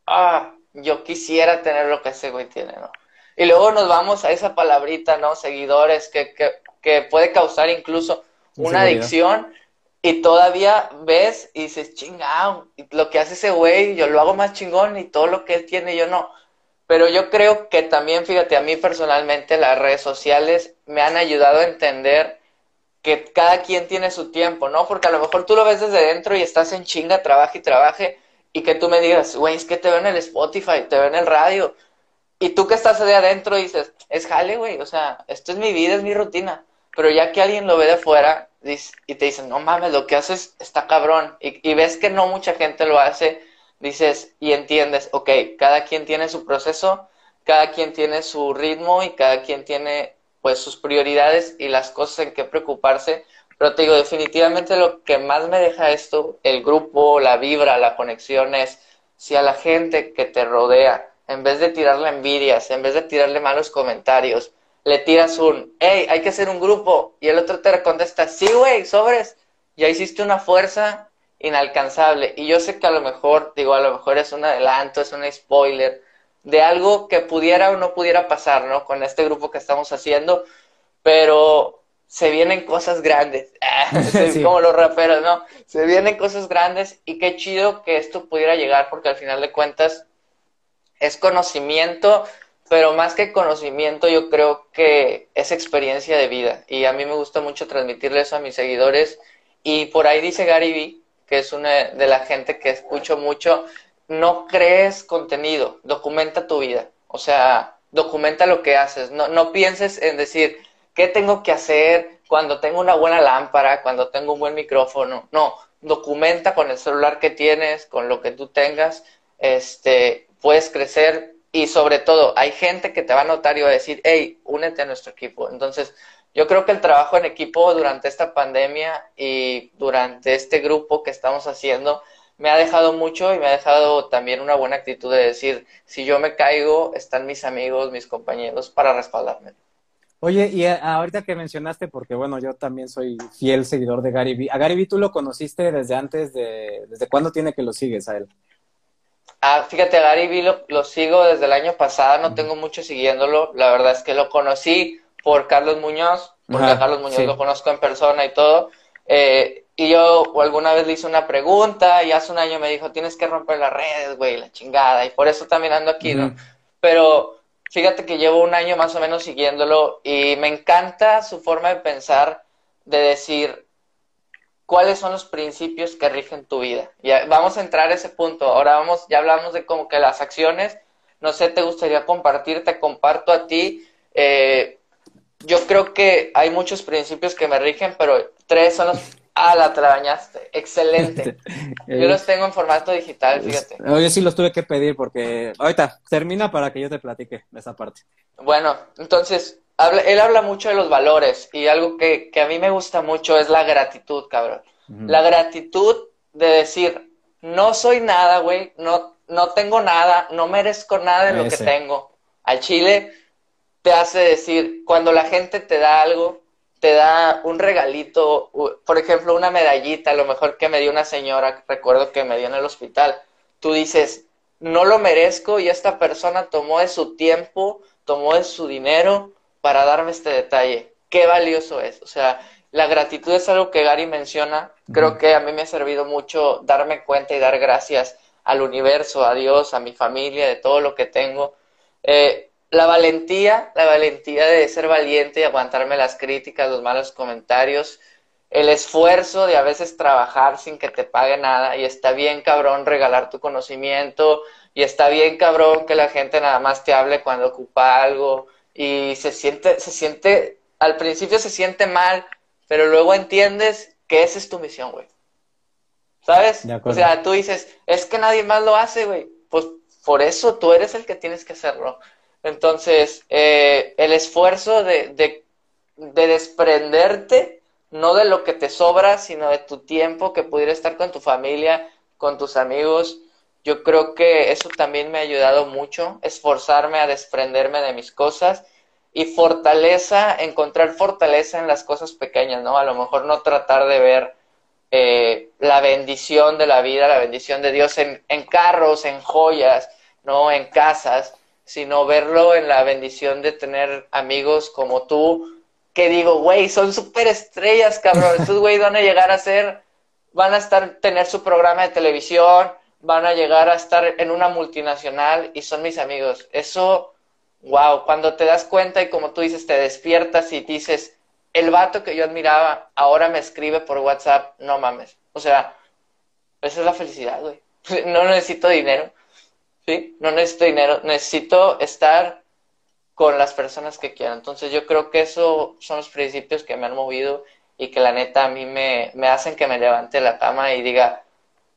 ah, yo quisiera tener lo que ese güey tiene, ¿no? Y luego nos vamos a esa palabrita, ¿no? Seguidores, que, que, que puede causar incluso una adicción. Y todavía ves y dices, chingado, lo que hace ese güey, yo lo hago más chingón y todo lo que él tiene, yo no. Pero yo creo que también, fíjate, a mí personalmente las redes sociales me han ayudado a entender que cada quien tiene su tiempo, ¿no? Porque a lo mejor tú lo ves desde dentro y estás en chinga, trabaja y trabaje, y que tú me digas, güey, es que te veo en el Spotify, te veo en el radio, y tú que estás de adentro dices, es jale, güey, o sea, esto es mi vida, es mi rutina. Pero ya que alguien lo ve de fuera y te dicen, no mames, lo que haces está cabrón, y, ves que no mucha gente lo hace, dices y entiendes, ok, cada quien tiene su proceso, cada quien tiene su ritmo y cada quien tiene pues sus prioridades y las cosas en que preocuparse. Pero te digo, definitivamente lo que más me deja esto, el grupo, la vibra, la conexión es si a la gente que te rodea en vez de tirarle envidias, en vez de tirarle malos comentarios, le tiras un, hey, hay que hacer un grupo, y el otro te contesta, sí, güey, sobres, ya hiciste una fuerza inalcanzable. Y yo sé que a lo mejor, digo, a lo mejor es un adelanto, es un spoiler de algo que pudiera o no pudiera pasar, ¿no? Con este grupo que estamos haciendo, pero se vienen cosas grandes, (laughs) como los raperos, ¿no? Se vienen cosas grandes y qué chido que esto pudiera llegar porque al final de cuentas es conocimiento, pero más que conocimiento yo creo que es experiencia de vida y a mí me gusta mucho transmitirle eso a mis seguidores y por ahí dice Gary Vee, que es una de la gente que escucho mucho, no crees contenido, documenta tu vida, o sea, documenta lo que haces, no, no pienses en decir, ¿qué tengo que hacer cuando tengo una buena lámpara, cuando tengo un buen micrófono? No, documenta con el celular que tienes, con lo que tú tengas, este, puedes crecer y sobre todo hay gente que te va a notar y va a decir, hey, únete a nuestro equipo. Entonces, yo creo que el trabajo en equipo durante esta pandemia y durante este grupo que estamos haciendo me ha dejado mucho y me ha dejado también una buena actitud de decir, si yo me caigo, están mis amigos, mis compañeros para respaldarme. Oye, y ahorita que mencionaste, porque bueno, yo también soy fiel seguidor de Gary Vee. ¿A Gary Vee tú lo conociste desde antes de, desde cuándo tiene que lo sigues a él? Ah, fíjate, Gary Vee lo, sigo desde el año pasado, no tengo mucho siguiéndolo. La verdad es que lo conocí por Carlos Muñoz, porque a Carlos Muñoz lo conozco en persona y todo. Eh, y yo alguna vez le hice una pregunta y hace un año me dijo, tienes que romper las redes, güey, la chingada. Y por eso también ando aquí, ¿no? Pero fíjate que llevo un año más o menos siguiéndolo y me encanta su forma de pensar, de decir, cuáles son los principios que rigen tu vida. Ya vamos a entrar a ese punto. Ahora vamos, ya hablamos de como que las acciones. No sé, te gustaría compartir, te comparto a ti. Eh, yo creo que hay muchos principios que me rigen, pero tres son los. Ah, la te la bañaste. Excelente. (laughs) Yo los tengo en formato digital, fíjate. Yo sí los tuve que pedir porque. Ahorita, termina para que yo te platique esa parte. Bueno, entonces, él habla mucho de los valores y algo que, a mí me gusta mucho es la gratitud, cabrón. La gratitud de decir, no soy nada, güey, no, no tengo nada, no merezco nada de lo que tengo. Al chile te hace decir, cuando la gente te da algo, te da un regalito, por ejemplo, una medallita, a lo mejor que me dio una señora, recuerdo que me dio en el hospital, tú dices, no lo merezco y esta persona tomó de su tiempo, tomó de su dinero, para darme este detalle. Qué valioso es. O sea, la gratitud es algo que Gary menciona. Creo que a mí me ha servido mucho darme cuenta y dar gracias al universo, a Dios, a mi familia, de todo lo que tengo. Eh, la valentía, la valentía de ser valiente y aguantarme las críticas, los malos comentarios, el esfuerzo de a veces trabajar sin que te pague nada y está bien cabrón regalar tu conocimiento y está bien cabrón que la gente nada más te hable cuando ocupa algo y se siente, se siente, al principio se siente mal, pero luego entiendes que esa es tu misión, güey. ¿Sabes? O sea, tú dices, es que nadie más lo hace, güey. Pues por eso tú eres el que tienes que hacerlo. Entonces, eh, el esfuerzo de, de, de, desprenderte, no de lo que te sobra, sino de tu tiempo que pudiera estar con tu familia, con tus amigos, yo creo que eso también me ha ayudado mucho, esforzarme a desprenderme de mis cosas y fortaleza, encontrar fortaleza en las cosas pequeñas, ¿no? A lo mejor no tratar de ver eh, la bendición de la vida, la bendición de Dios en, en carros, en joyas, ¿no? En casas, sino verlo en la bendición de tener amigos como tú, que digo, güey, son súper estrellas, cabrón. Estos güey van a llegar a ser, van a estar, tener su programa de televisión, van a llegar a estar en una multinacional y son mis amigos. Eso, wow, cuando te das cuenta y como tú dices, te despiertas y dices, el vato que yo admiraba ahora me escribe por WhatsApp, no mames. O sea, esa es la felicidad, güey. (laughs) No necesito dinero. ¿Sí? No necesito dinero, necesito estar con las personas que quiero. Entonces yo creo que eso son los principios que me han movido y que la neta a mí me, me hacen que me levante la cama y diga,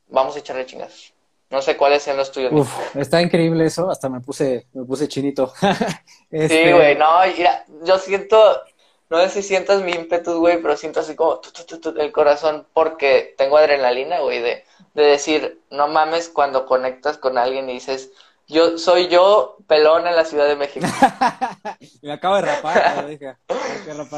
vamos a echarle chingazos. No sé cuáles sean los tuyos. Uf, está increíble eso, hasta me puse, me puse chinito. este... (laughs) Sí, güey, no, mira, yo siento, no sé si sientas mi ímpetu, güey, pero siento así como el corazón porque tengo adrenalina, güey, de, de decir, no mames cuando conectas con alguien y dices, yo soy yo pelón en la Ciudad de México. (laughs) me acabo de rapar, dije,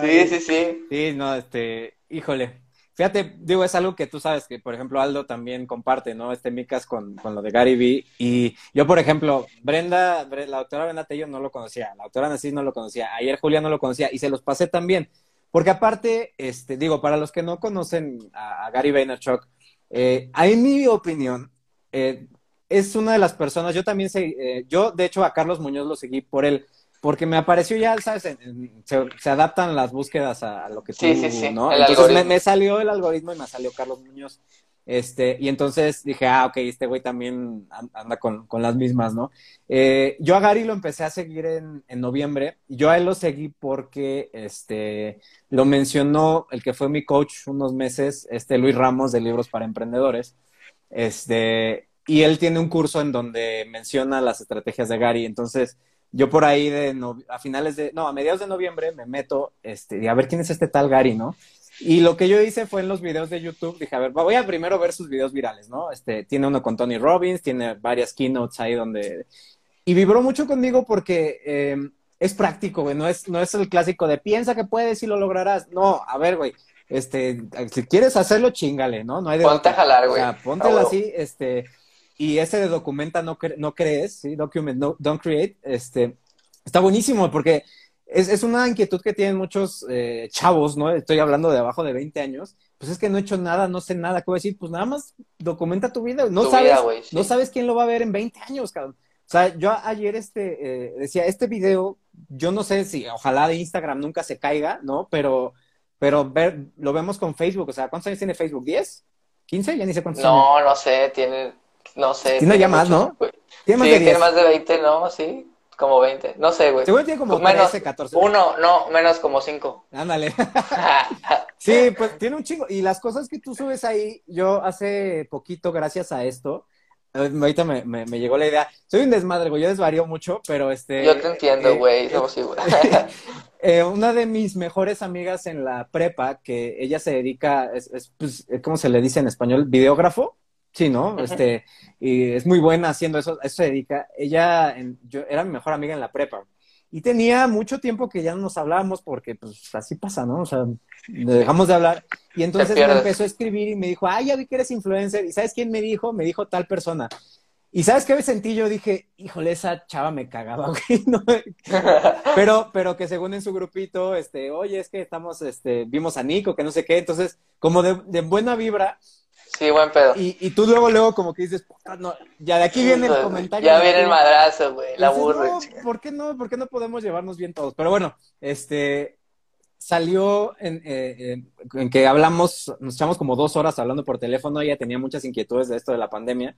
Sí, sí, sí. Sí, no, este, híjole. Fíjate, digo, es algo que tú sabes que, por ejemplo, Aldo también comparte, ¿no? Este Micas con, con lo de Gary Vee. Y yo, por ejemplo, Brenda, la doctora Brenda Tello no lo conocía, la doctora Nassis no lo conocía, ayer Julia no lo conocía y se los pasé también. Porque aparte, este, digo, para los que no conocen a, a Gary Vaynerchuk, eh, en mi opinión, eh, es una de las personas, yo también sé, eh, yo de hecho a Carlos Muñoz lo seguí por él, porque me apareció ya, ¿sabes? se, adaptan las búsquedas a, lo que tú, ¿no? Entonces me, salió el algoritmo y me salió Carlos Muñoz. Este, y entonces dije, ah, ok, este güey también anda con, con las mismas, ¿no? Eh, yo a Gary lo empecé a seguir en, en, noviembre. Yo a él lo seguí porque este, lo mencionó el que fue mi coach unos meses, este Luis Ramos de Libros para Emprendedores. Este, y él tiene un curso en donde menciona las estrategias de Gary. Entonces, yo por ahí de a finales de, no, a mediados de noviembre me meto, este, y a ver quién es este tal Gary, ¿no? Y lo que yo hice fue en los videos de YouTube, dije, a ver, voy a primero ver sus videos virales, ¿no? Este, tiene uno con Tony Robbins, tiene varias keynotes ahí donde... Y vibró mucho conmigo porque em, es práctico, güey, no es, no es el clásico de piensa que puedes y lo lograrás. No, a ver, güey, este, si quieres hacerlo, chingale, ¿no? No hay de Ponte a jalar, güey. O sea, póntelo así, este, y ese de documenta no, no crees, ¿sí? Document, no, don't create, este, está buenísimo porque es, es una inquietud que tienen muchos eh, chavos, ¿no? Estoy hablando de abajo de 20 años. Pues es que no he hecho nada, no sé nada. ¿Qué voy a decir? Pues nada más documenta tu vida. No sabes, no sabes quién lo va a ver en 20 años, cabrón. O sea, yo ayer este, eh, decía, este video, yo no sé si ojalá de Instagram nunca se caiga, ¿no? Pero, pero ver, lo vemos con Facebook. O sea, ¿cuántos años tiene Facebook? ¿10? ¿15? Ya ni sé cuántos No, no sé, tiene, no sé. Tiene, ya más, ¿no? Tiene más de 10. tiene más de 20, ¿no? Sí. Como 20, no sé, güey. Seguro tiene como menos, 13, 14. Uno, no, menos como 5. Ándale. (laughs) sí, pues tiene un chingo. Y las cosas que tú subes ahí, yo hace poquito, gracias a esto, eh, ahorita me, me, me llegó la idea. Soy un desmadre, güey, yo desvarío mucho, pero este... Yo te entiendo, eh, güey, eh, somos igual. (laughs) (laughs) eh, una de mis mejores amigas en la prepa, que ella se dedica, es, es pues, ¿cómo se le dice en español? Videógrafo. Sí, ¿no? Este, y es muy buena haciendo eso, a eso se dedica. Ella, yo era mi mejor amiga en la prepa. Y tenía mucho tiempo que ya no nos hablábamos porque, pues, así pasa, ¿no? O sea, dejamos de hablar. Y entonces me empezó a escribir y me dijo, ay, ya vi que eres influencer. ¿Y sabes quién me dijo? Me dijo tal persona. Y ¿sabes qué me sentí? Yo dije, híjole, esa chava me cagaba, (laughs) güey. ¿no? (laughs) pero, pero que según en su grupito, este, oye, es que estamos, este, vimos a Nico, que no sé qué. Entonces, como de, de buena vibra, Sí, buen pedo. y, y tú luego, luego como que dices, puta, no, ya de aquí viene el comentario. Ya viene el madrazo, güey, la Dices, burra. no, ¿por qué no? ¿Por qué no podemos llevarnos bien todos? Pero bueno, este salió en, eh, en- en que hablamos, nos echamos como dos horas hablando por teléfono, ella tenía muchas inquietudes de esto de la pandemia.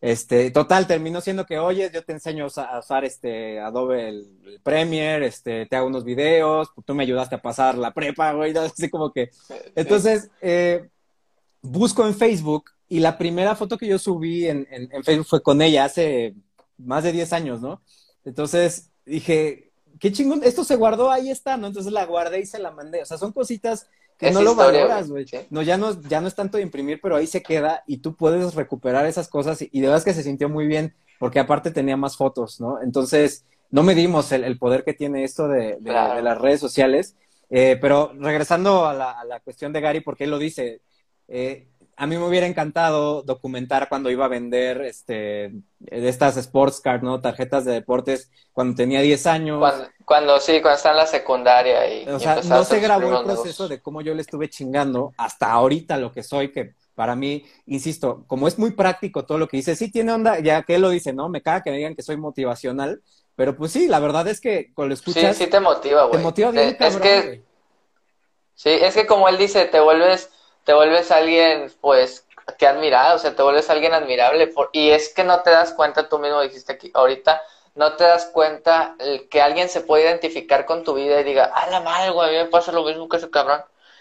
Este, total, terminó siendo que, oye, yo te enseño a usar este Adobe el, el Premiere, este, te hago unos videos, tú me ayudaste a pasar la prepa, güey, (laughs) así como que entonces, eh, busco en Facebook y la primera foto que yo subí en, en- en Facebook fue con ella hace más de 10 años, ¿no? Entonces dije, qué chingón, esto se guardó, ahí está, ¿no? Entonces la guardé y se la mandé. O sea, son cositas que Es no lo valoras, güey, güey. sí. No, ya no, ya no es tanto de imprimir, pero ahí se queda y tú puedes recuperar esas cosas y, y de verdad es que se sintió muy bien porque aparte tenía más fotos, ¿no? Entonces, no medimos el, el poder que tiene esto de, de- Claro. de las redes sociales. Eh, pero regresando a la, a la cuestión de Gary, porque él lo dice, eh, a mí me hubiera encantado documentar cuando iba a vender este, de estas sports cards, ¿no? Tarjetas de deportes cuando tenía 10 años. Cuando, cuando sí, cuando está en la secundaria y, O sea, no se grabó el proceso negocios. de cómo yo le estuve chingando hasta ahorita lo que soy, que para mí, insisto, como es muy práctico todo lo que dice, sí tiene onda, ya que él lo dice, ¿no? Me caga que me digan que soy motivacional, pero pues sí, la verdad es que cuando lo Sí, escuchas, sí te motiva, te güey. motiva bien, Eh, es cabrón, que. Sí, es que como él dice, te vuelves, te vuelves alguien, pues, que admirado, o sea, te vuelves alguien admirable, por, y es que no te das cuenta, tú mismo dijiste aquí ahorita, no te das cuenta el que alguien se puede identificar con tu vida y diga, a la madre, güey, a mí me pasa lo mismo que ese cabrón,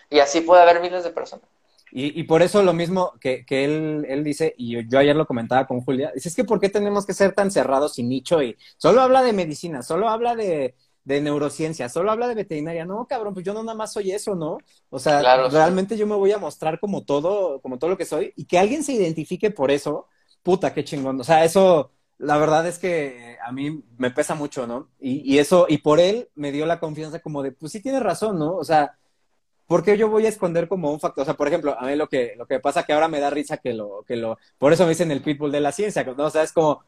y así puede haber miles de personas. Y, y por eso lo mismo que, que él, él dice, y yo, ayer lo comentaba con Julia, es que ¿por qué tenemos que ser tan cerrados y nicho? Y solo habla de medicina, solo habla de, de neurociencia, solo habla de veterinaria. No, cabrón, pues yo no nada más soy eso, ¿no? O sea, Claro, sí. realmente yo me voy a mostrar como todo, como todo lo que soy, y que alguien se identifique por eso, puta, qué chingón. O sea, eso, la verdad es que a mí me pesa mucho, ¿no? Y, y eso, y por él me dio la confianza como de, pues sí tienes razón, ¿no? O sea, ¿por qué yo voy a esconder como un factor? O sea, por ejemplo, a mí lo que, lo que pasa que ahora me da risa que lo, que lo, por eso me dicen el pitbull de la ciencia, ¿no? O sea, es como,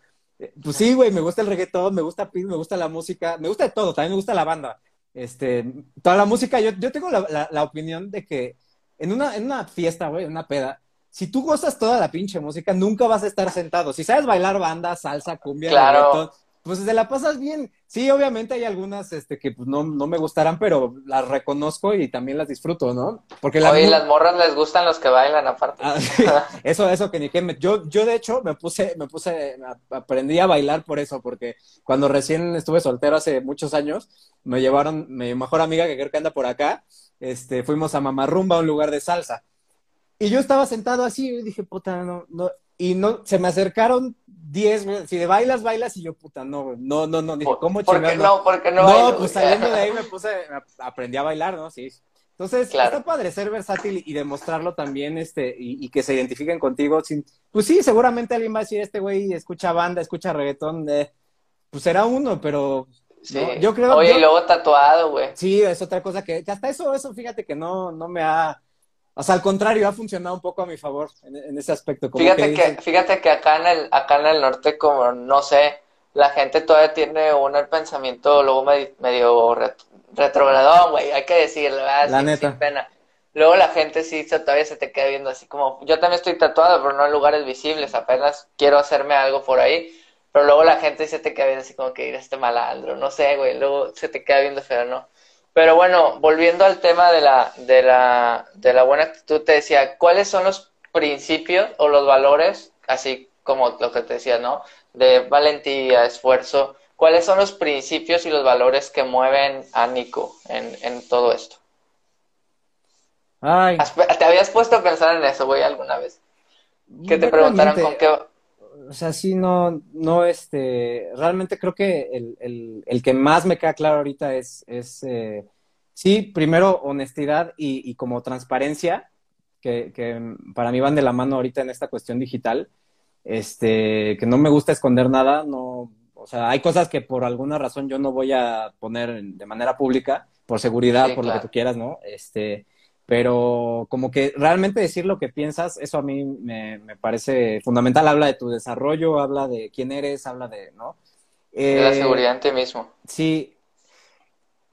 pues sí, güey, me gusta el reggaetón, me gusta me gusta la música, me gusta de todo, también me gusta la banda. Este, toda la música, yo, yo tengo la, la, la opinión de que en una, en una fiesta, güey, en una peda, si tú gozas toda la pinche música, nunca vas a estar sentado. Si sabes bailar banda, salsa, cumbia, Claro. reggaetón, pues te la pasas bien. Sí, obviamente hay algunas este, que pues, no, no me gustarán, pero las reconozco y también las disfruto, ¿no? Porque la Oye, mu- las morras les gustan los que bailan aparte. Ah, sí. (laughs) Eso, eso que ni que me- yo, yo de hecho me puse, me puse, a- aprendí a bailar por eso, porque cuando recién estuve soltero hace muchos años, me llevaron, mi mejor amiga que creo que anda por acá, este, fuimos a Mamarrumba, un lugar de salsa. Y yo estaba sentado así y dije, puta, no, no, y no, se me acercaron 10, güey, si de bailas, bailas, y yo, puta, no, no, no, no, dije, ¿cómo ¿Por qué no? ¿Por qué no? no, bailo, pues saliendo de ahí me puse, aprendí a bailar, ¿no? Sí. Entonces, Claro. está padre ser versátil y demostrarlo también, este, y, y que se identifiquen contigo. Sin, pues sí, seguramente alguien va a decir, este güey escucha banda, escucha reggaetón, eh, pues será uno, pero Sí. no, yo creo Oye, yo- y luego tatuado, güey. sí, es otra cosa que, que hasta eso, eso, fíjate que no, no me ha, o sea, al contrario, ha funcionado un poco a mi favor en, en ese aspecto. Como Fíjate que que, fíjate que acá en el, acá en el norte, como no sé, la gente todavía tiene un el pensamiento luego medio, medio ret- retrogradón, güey, hay que decirlo, ¿verdad? La sin, neta. sin pena. Luego la gente sí todavía se te queda viendo así como, yo también estoy tatuado, pero no en lugares visibles, apenas quiero hacerme algo por ahí, pero luego la gente sí se te queda viendo así como que ir este malandro, no sé, güey, luego se te queda viendo feo, ¿no? Pero bueno, volviendo al tema de la, de la, de la buena actitud, te decía, ¿cuáles son los principios o los valores, así como lo que te decía, ¿no? De valentía, esfuerzo. ¿Cuáles son los principios y los valores que mueven a Nico en, en todo esto? ay, ¿Has- ¿Te habías puesto a pensar en eso, güey, alguna vez? Que te preguntaran con qué... O sea, sí, no, no, este, realmente creo que el, el, el que más me queda claro ahorita es, es eh, sí, primero honestidad y, y como transparencia, que, que para mí van de la mano ahorita en esta cuestión digital, este, que no me gusta esconder nada, no, o sea, hay cosas que por alguna razón yo no voy a poner de manera pública, por seguridad, Sí, por lo que tú quieras, ¿no? Este, pero como que realmente decir lo que piensas, eso a mí me, me parece fundamental. Habla de tu desarrollo, habla de quién eres, habla de, ¿no? de la eh, seguridad en ti mismo. Sí.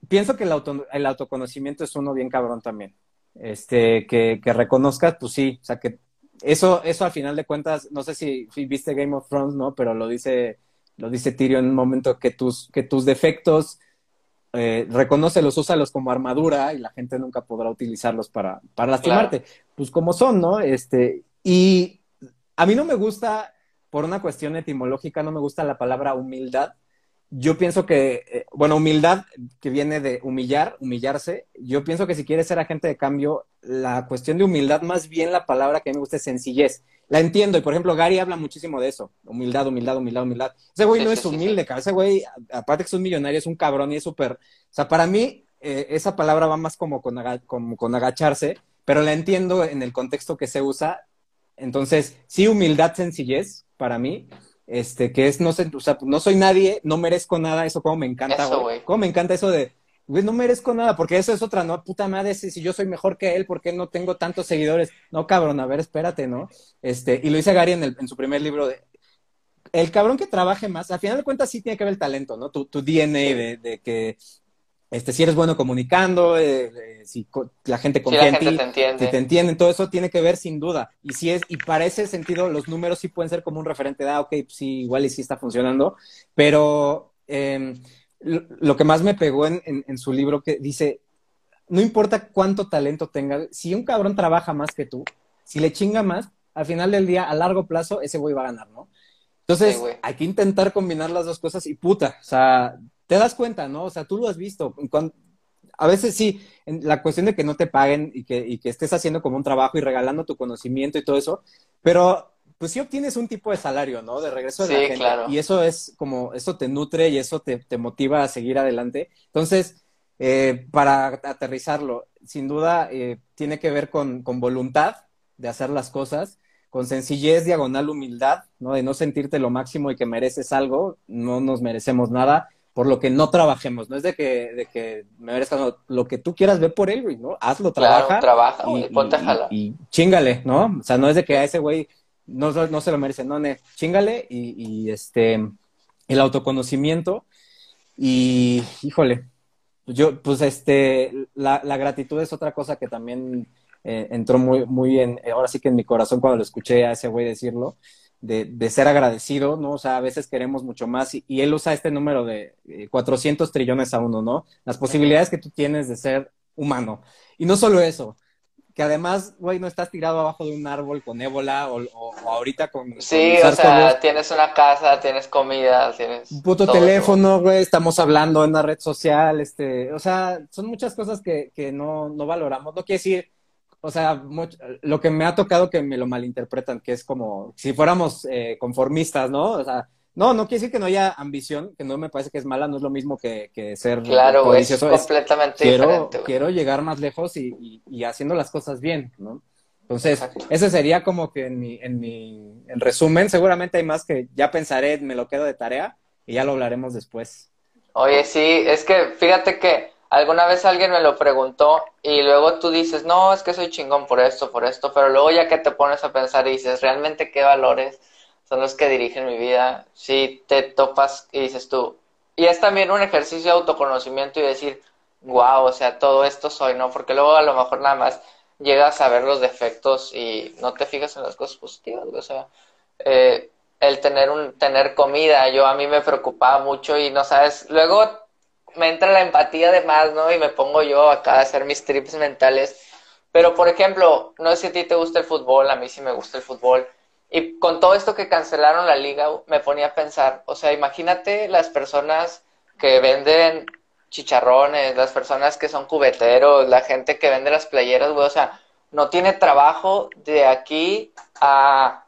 Pienso que el, auto, el autoconocimiento es uno bien cabrón también. Este, que, que reconozcas, pues sí, o sea, que eso, eso al final de cuentas, no sé si, viste Game of Thrones, ¿no? Pero lo dice, lo dice Tyrion en un momento que tus, que tus defectos eh, los úsalos como armadura y la gente nunca podrá utilizarlos para, para lastimarte. Pues como son, ¿no? Este, y a mí no me gusta, por una cuestión etimológica, no me gusta la palabra humildad. Yo pienso que, eh, bueno, humildad que viene de humillar, humillarse. Yo pienso que si quieres ser agente de cambio, la cuestión de humildad, más bien la palabra que a mí me gusta es sencillez. La entiendo, y por ejemplo, Gary habla muchísimo de eso. Humildad, humildad, humildad, humildad. Ese güey no es humilde, sí, ese güey, aparte que es un millonario, es un cabrón y es súper. O sea, para mí, eh, esa palabra va más como con, como con agacharse, pero la entiendo en el contexto que se usa. Entonces, sí, humildad, sencillez, para mí, este, que es, no sé, o sea, no soy nadie, no merezco nada, eso como me encanta, güey. Como me encanta eso de, güey, no merezco nada, porque eso es otra, ¿no? Puta madre, si, yo soy mejor que él, ¿por qué no tengo tantos seguidores? No, cabrón, a ver, espérate, ¿no? Este, y lo dice Gary en, el, en su primer libro de, el cabrón que trabaje más, al final de cuentas sí tiene que ver el talento, ¿no? Tu, tu DNA de, de, que, este, si eres bueno comunicando, eh, si la gente confía en ti, te entiende. si te entienden, todo eso tiene que ver sin duda. Y si es, y para ese sentido, los números sí pueden ser como un referente de, ah, ok, pues sí, igual y sí está funcionando, pero eh, lo que más me pegó en, en, su libro que dice, no importa cuánto talento tenga, si un cabrón trabaja más que tú, si le chinga más, al final del día, a largo plazo, ese güey va a ganar, ¿no? Entonces, hay que intentar combinar las dos cosas y puta, o sea, te das cuenta, ¿no? O sea, tú lo has visto. a veces sí, en la cuestión de que no te paguen y que, y que estés haciendo como un trabajo y regalando tu conocimiento y todo eso, pero pues sí obtienes un tipo de salario, ¿no? De regreso de la gente. Claro. Y eso es como, eso te nutre y eso te, te motiva a seguir adelante. Entonces, eh, para aterrizarlo, sin duda eh, tiene que ver con, con, voluntad de hacer las cosas, con sencillez, diagonal, humildad, ¿no? De no sentirte lo máximo y que mereces algo, no nos merecemos nada, por lo que no trabajemos, no es de que, de que me merezcas lo que tú quieras, ve por él, güey, ¿no? Hazlo, trabaja. Claro, trabaja, y, ponte a Y, y, chingale, ¿no? O sea, no es de que a ese güey no, no se lo merece, no, ne, chingale y, este, el autoconocimiento y, híjole, yo, pues este, la, la gratitud es otra cosa que también eh, entró muy, muy bien, ahora sí que en mi corazón cuando lo escuché a ese güey decirlo, de, ser agradecido, ¿no? O sea, a veces queremos mucho más y, él usa este número de 400 eh, trillones a uno, ¿no? Las posibilidades que tú tienes de ser humano. Y no solo eso, que además, güey, no estás tirado abajo de un árbol con ébola o, ahorita con... Sí, o sea, tienes una casa, tienes comida, tienes... Un puto teléfono, güey, estamos hablando en una red social, este, o sea, son muchas cosas que, que no, no valoramos. No quiere decir, o sea, lo que me ha tocado que me lo malinterpretan, que es como si fuéramos eh, conformistas, ¿no? O sea, no, no quiere decir que no haya ambición, que no me parece que es mala, no es lo mismo que, que ser claro, es completamente quiero, diferente. Quiero llegar más lejos y, y, haciendo las cosas bien, ¿no? Entonces, ese sería como que en mi, en mi, en resumen, seguramente hay más que ya pensaré, me lo quedo de tarea y ya lo hablaremos después. Oye, sí, es que fíjate que alguna vez alguien me lo preguntó y luego tú dices, no, es que soy chingón por esto, por esto, pero luego ya que te pones a pensar y dices, ¿realmente qué valores? Son los que dirigen mi vida. Si te topas y dices tú, y es también un ejercicio de autoconocimiento y decir, wow, o sea, todo esto soy, ¿no? Porque luego a lo mejor nada más llegas a ver los defectos y no te fijas en las cosas positivas, o sea, eh, el tener un tener comida, yo a mí me preocupaba mucho y no sabes, luego me entra la empatía de más, ¿no? Y me pongo yo acá a hacer mis trips mentales. Pero, por ejemplo, no sé si a ti te gusta el fútbol, a mí sí me gusta el fútbol. Y con todo esto que cancelaron la liga, me ponía a pensar, o sea, imagínate las personas que venden chicharrones, las personas que son cubeteros, la gente que vende las playeras, güey, o sea, no tiene trabajo de aquí a,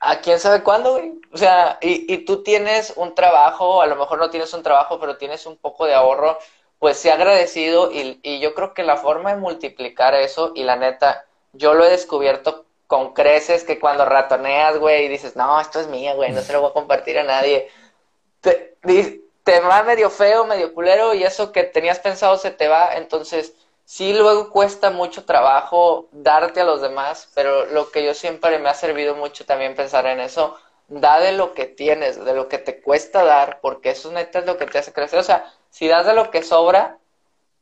a quién sabe cuándo, güey. O sea, y, y tú tienes un trabajo, a lo mejor no tienes un trabajo, pero tienes un poco de ahorro, pues sí agradecido y, y yo creo que la forma de multiplicar eso, y la neta, yo lo he descubierto con creces que cuando ratoneas, güey, y dices, no, esto es mío, güey, no se lo voy a compartir a nadie. Te, te va medio feo, medio culero, y eso que tenías pensado se te va. Entonces, sí luego cuesta mucho trabajo darte a los demás, pero lo que yo siempre me ha servido mucho también pensar en eso, da de lo que tienes, de lo que te cuesta dar, porque eso neta es lo que te hace crecer. O sea, si das de lo que sobra,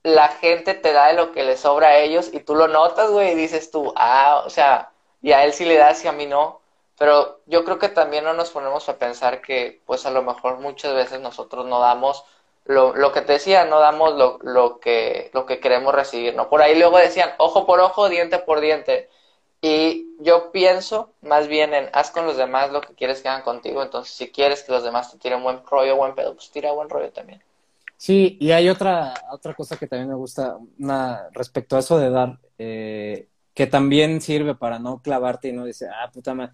la gente te da de lo que le sobra a ellos y tú lo notas, güey, y dices tú, ah, o sea, y a él sí le das y a mí no. Pero yo creo que también no nos ponemos a pensar que, pues a lo mejor muchas veces nosotros no damos lo, lo que te decía, no damos lo, lo, que, lo que queremos recibir, ¿no? Por ahí luego decían, ojo por ojo, diente por diente. Y yo pienso más bien en haz con los demás lo que quieres que hagan contigo. Entonces, si quieres que los demás te tiren buen rollo, buen pedo, pues tira buen rollo también. Sí, y hay otra, otra cosa que también me gusta una, respecto a eso de dar, eh, que también sirve para no clavarte y no decir, ah, puta madre.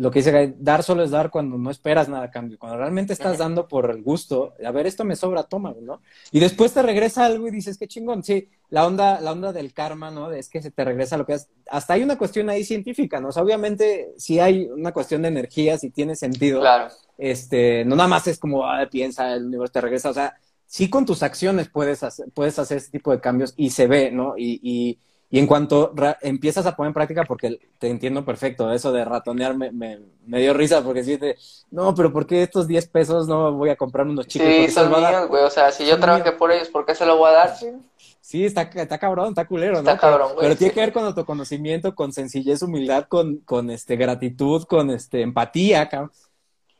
Lo que dice dar solo es dar cuando no esperas nada a cambio. Cuando realmente estás dando por el gusto, a ver, esto me sobra, toma, ¿no? Y después te regresa algo y dices, qué chingón. Sí, la onda, la onda del karma, ¿no? Es que se te regresa lo que es. Hasta hay una cuestión ahí científica, ¿no? O sea, obviamente, si hay una cuestión de energía, si tiene sentido. Claro. Este, no nada más es como, ah, piensa, el universo te regresa. O sea, sí con tus acciones puedes hacer, puedes hacer ese tipo de cambios y se ve, ¿no? Y, y, y en cuanto empiezas a poner en práctica, porque te entiendo perfecto, eso de ratonear me, me, dio risa, porque si te, no, pero ¿por qué estos 10 pesos no voy a comprar unos chicos? Sí, son míos, güey, o sea, si yo trabajé por ellos, ¿por qué se lo voy a dar? Sí, está, está cabrón, está culero, está cabrón, güey. Pero tiene que ver con autoconocimiento, con sencillez, humildad, con, con este, gratitud, con este, empatía, cabrón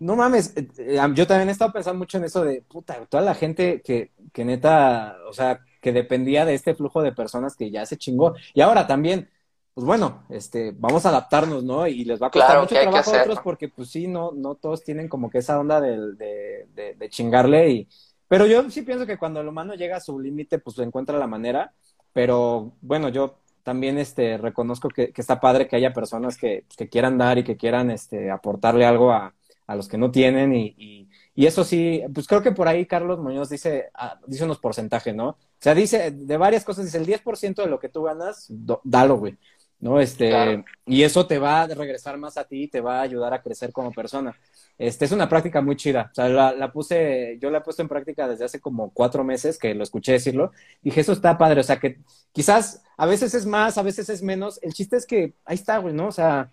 no mames, eh, eh, yo también he estado pensando mucho en eso de, puta, toda la gente que, que neta, o sea, que dependía de este flujo de personas que ya se chingó. Y ahora también, pues bueno, este, vamos a adaptarnos, ¿no? Y les va a costar mucho trabajo a otros porque, pues sí, no, no todos tienen como que esa onda de, de, de, chingarle. Y... Pero yo sí pienso que cuando el humano llega a su límite, pues encuentra la manera. Pero bueno, yo también este, reconozco que, que está padre que haya personas que, que quieran dar y que quieran este, aportarle algo a, a los que no tienen y, y, eso sí, pues creo que por ahí Carlos Muñoz dice, ah, dice unos porcentajes, ¿no? O sea, dice de varias cosas, dice el 10% de lo que tú ganas, dalo, güey. ¿no? Este, y eso te va a regresar más a ti y te va a ayudar a crecer como persona. Este, es una práctica muy chida. O sea, la, la, puse, yo la he puesto en práctica desde hace como cuatro meses que lo escuché decirlo. Dije, eso está padre. O sea, que quizás a veces es más, a veces es menos. El chiste es que ahí está, güey, ¿no? O sea,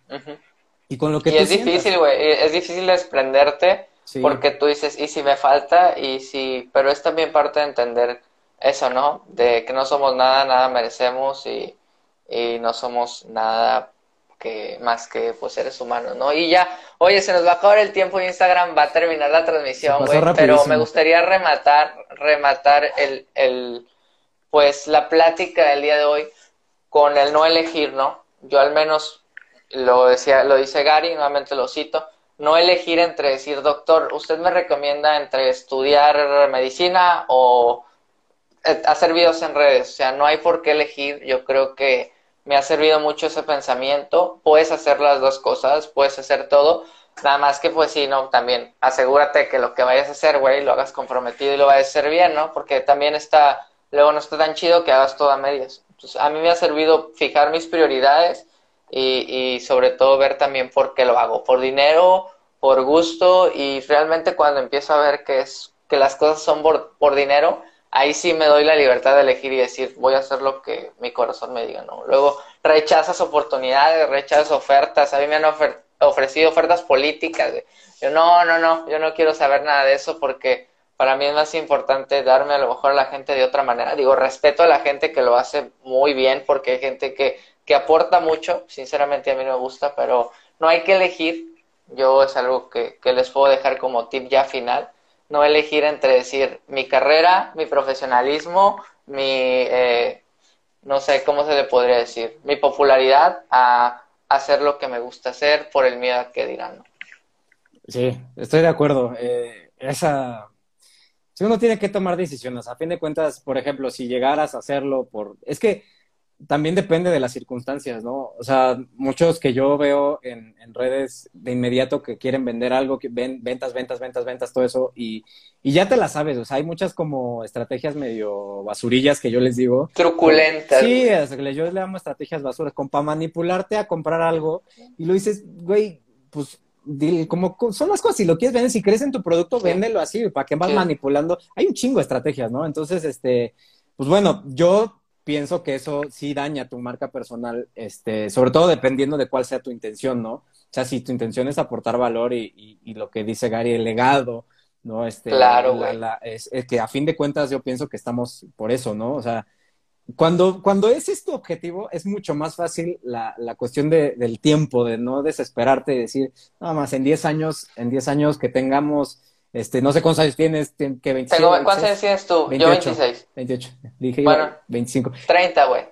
y con lo que es difícil, güey, es difícil desprenderte porque tú dices, ¿y si me falta? Y si, pero es también parte de entender eso, ¿no? De que no somos nada, nada merecemos y, y no somos nada que más que pues seres humanos, ¿no? Y ya, oye, se nos va a acabar el tiempo en Instagram, va a terminar la transmisión, güey, pero me gustaría rematar, rematar el, el, pues la plática del día de hoy con el no elegir, ¿no? Yo al menos lo, decía, lo dice Gary, nuevamente lo cito, no elegir entre decir, doctor, usted me recomienda entre estudiar medicina o eh, hacer videos en redes, o sea, no hay por qué elegir, yo creo que me ha servido mucho ese pensamiento, puedes hacer las dos cosas, puedes hacer todo, nada más que pues sí, no, también asegúrate que lo que vayas a hacer, güey, lo hagas comprometido y lo vayas a hacer bien, ¿no? Porque también está, luego no está tan chido que hagas todo a medias. Entonces, a mí me ha servido fijar mis prioridades, y, y sobre todo ver también por qué lo hago, por dinero, por gusto y realmente cuando empiezo a ver que, es, que las cosas son por, por dinero, ahí sí me doy la libertad de elegir y decir, voy a hacer lo que mi corazón me diga, ¿no? Luego rechazas oportunidades, rechazas ofertas, a mí me han ofrecido ofertas políticas, yo no, no, no, yo no quiero saber nada de eso porque para mí es más importante darme a lo mejor a la gente de otra manera. Digo, respeto a la gente que lo hace muy bien porque hay gente que que aporta mucho, sinceramente a mí no me gusta, pero no hay que elegir, yo es algo que, les puedo dejar como tip ya final, no elegir entre decir mi carrera, mi profesionalismo, mi, eh, no sé cómo se le podría decir, mi popularidad a hacer lo que me gusta hacer por el miedo a que dirán. Sí, estoy de acuerdo. Eh, esa, si uno tiene que tomar decisiones, a fin de cuentas, por ejemplo, si llegaras a hacerlo por, es que también depende de las circunstancias, ¿no? O sea, muchos que yo veo en, redes de inmediato que quieren vender algo, que ven ventas, ventas, ventas, ventas, todo eso, y, y ya te la sabes, o sea, hay muchas como estrategias medio basurillas que yo les digo. Truculentas. Sí, yo les llamo estrategias basuras, como para manipularte a comprar algo, y lo dices, güey, pues como son las cosas, si lo quieres vender, si crees en tu producto, véndelo así, ¿para qué vas manipulando? Hay un chingo de estrategias, ¿no? Entonces, este, pues bueno, yo pienso que eso sí daña tu marca personal, este, sobre todo dependiendo de cuál sea tu intención, ¿no? O sea, si tu intención es aportar valor y, y, lo que dice Gary, el legado, ¿no? Este, claro, es, que a fin de cuentas yo pienso que estamos por eso, ¿no? O sea, cuando, cuando ese es tu objetivo, es mucho más fácil la, la cuestión de, del tiempo, de no desesperarte y decir, nada más, en 10 años, en 10 años que tengamos este, no sé cuántos años tienes, que 25. ¿Cuántos años tienes tú? 28, Yo 26. 28. Dije bueno, 25. 30, güey.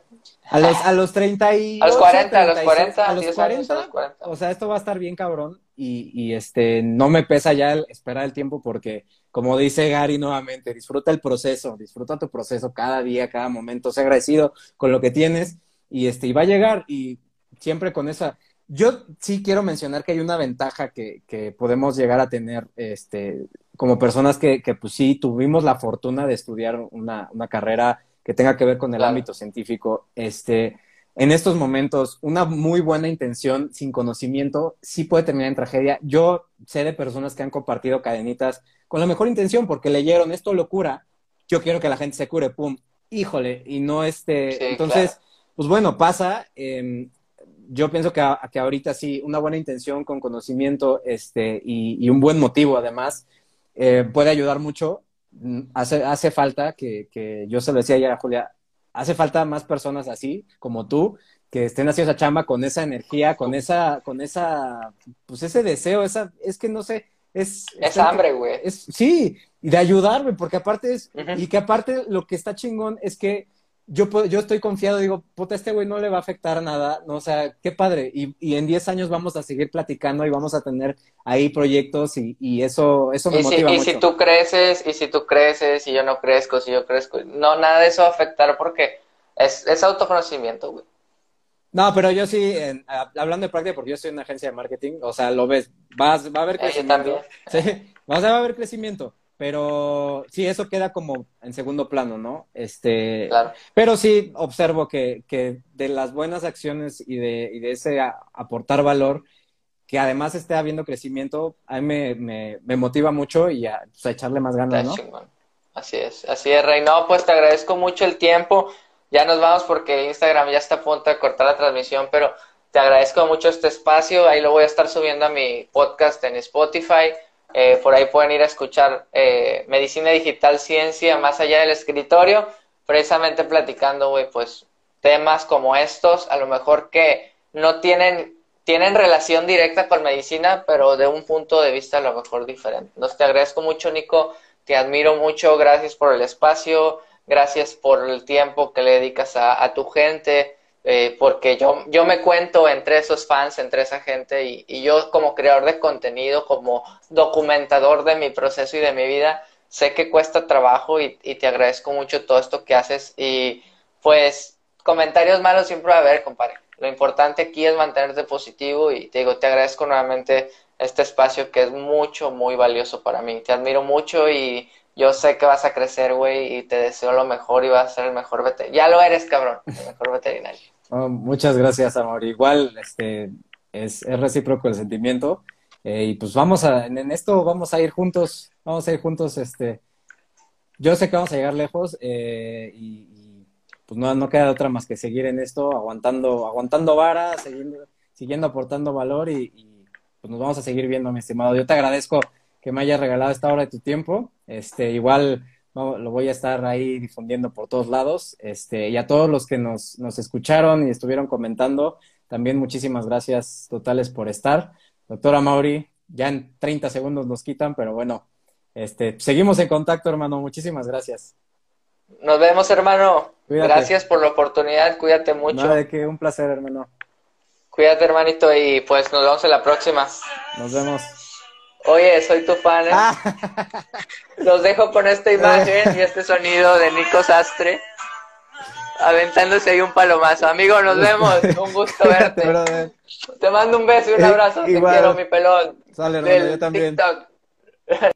A los, a los 30 y... A los 40, a los 40. A los 40, O sea, esto va a estar bien cabrón y, y este, no me pesa ya el esperar el tiempo porque, como dice Gary nuevamente, disfruta el proceso, disfruta tu proceso cada día, cada momento, sé agradecido con lo que tienes y este, y va a llegar y siempre con esa, yo sí quiero mencionar que hay una ventaja que, que podemos llegar a tener este, como personas que, que, pues sí, tuvimos la fortuna de estudiar una, una carrera que tenga que ver con el ámbito científico. Este, en estos momentos, una muy buena intención sin conocimiento sí puede terminar en tragedia. Yo sé de personas que han compartido cadenitas con la mejor intención porque leyeron esto locura, yo quiero que la gente se cure, pum, híjole, y no este, entonces, pues bueno, pasa, eh, yo pienso que, que, ahorita sí, una buena intención con conocimiento este, y, un buen motivo además eh, puede ayudar mucho. Mm, hace, hace falta que, que, yo se lo decía ayer a Julia, hace falta más personas así como tú que estén haciendo esa chamba con esa energía, con esa, con esa, pues ese deseo, esa, es que no sé, es... Es hambre, güey. Sí, y de ayudarme, porque aparte es, y que aparte lo que está chingón es que yo, yo estoy confiado, digo, puta, este güey no le va a afectar nada, no, o sea, qué padre. Y, y en 10 años vamos a seguir platicando y vamos a tener ahí proyectos y, y eso, eso me motiva mucho. Y si tú creces, y si tú creces, y yo no crezco, si yo crezco, no, nada de eso va a afectar porque es, es autoconocimiento, güey. No, pero yo sí, hablando de práctica, porque yo soy una agencia de marketing, o sea, lo ves, vas, va a haber eh, crecimiento. (laughs) Sí, va a haber crecimiento pero sí, eso queda como en segundo plano, ¿no? Este, claro. Pero sí observo que, que de las buenas acciones y de, y de ese aportar valor, que además esté habiendo crecimiento, a mí me, me, me motiva mucho y a, pues, a, echarle más ganas, ¿no? Así es, así es, Rey. No, pues te agradezco mucho el tiempo. Ya nos vamos porque Instagram ya está a punto de cortar la transmisión, pero te agradezco mucho este espacio. Ahí lo voy a estar subiendo a mi podcast en Spotify eh, por ahí pueden ir a escuchar eh, Medicina Digital Ciencia más allá del escritorio, precisamente platicando, güey, pues temas como estos, a lo mejor que no tienen, tienen relación directa con medicina, pero de un punto de vista a lo mejor diferente. Entonces te agradezco mucho, Nico, te admiro mucho, gracias por el espacio, gracias por el tiempo que le dedicas a, a tu gente. Eh, porque yo, yo me cuento entre esos fans, entre esa gente, y, y, yo como creador de contenido, como documentador de mi proceso y de mi vida, sé que cuesta trabajo y, y te agradezco mucho todo esto que haces. Y pues comentarios malos siempre va a haber, compadre. Lo importante aquí es mantenerte positivo y te digo, te agradezco nuevamente este espacio que es mucho, muy valioso para mí. Te admiro mucho y yo sé que vas a crecer, güey, y te deseo lo mejor y vas a ser el mejor veterinario. Ya lo eres, cabrón, el mejor veterinario. Muchas gracias, amor. Igual, este, es, es recíproco el sentimiento. Eh, y pues vamos a, en, esto vamos a ir juntos, vamos a ir juntos, este, yo sé que vamos a llegar lejos eh, y, pues no, no queda otra más que seguir en esto, aguantando, aguantando vara, siguiendo, siguiendo aportando valor y, y, pues nos vamos a seguir viendo, mi estimado. Yo te agradezco que me hayas regalado esta hora de tu tiempo. Este, igual lo voy a estar ahí difundiendo por todos lados. Este, y a todos los que nos, nos escucharon y estuvieron comentando, también muchísimas gracias totales por estar. Doctora Mauri, ya en 30 segundos nos quitan, pero bueno, este, seguimos en contacto, hermano. Muchísimas gracias. Nos vemos, hermano. Gracias por la oportunidad. Cuídate mucho. Nada de que un placer, hermano. Cuídate, hermanito, y pues nos vemos en la próxima. Nos vemos. Oye, soy tu fan. ¿eh? Ah. (laughs) Los dejo con esta imagen y este sonido de Nico Sastre aventándose ahí un palomazo. Amigo, nos vemos. (laughs) Un gusto verte. Te mando un beso y un abrazo. Te quiero, mi pelón. Sale, yo también. TikTok. (laughs)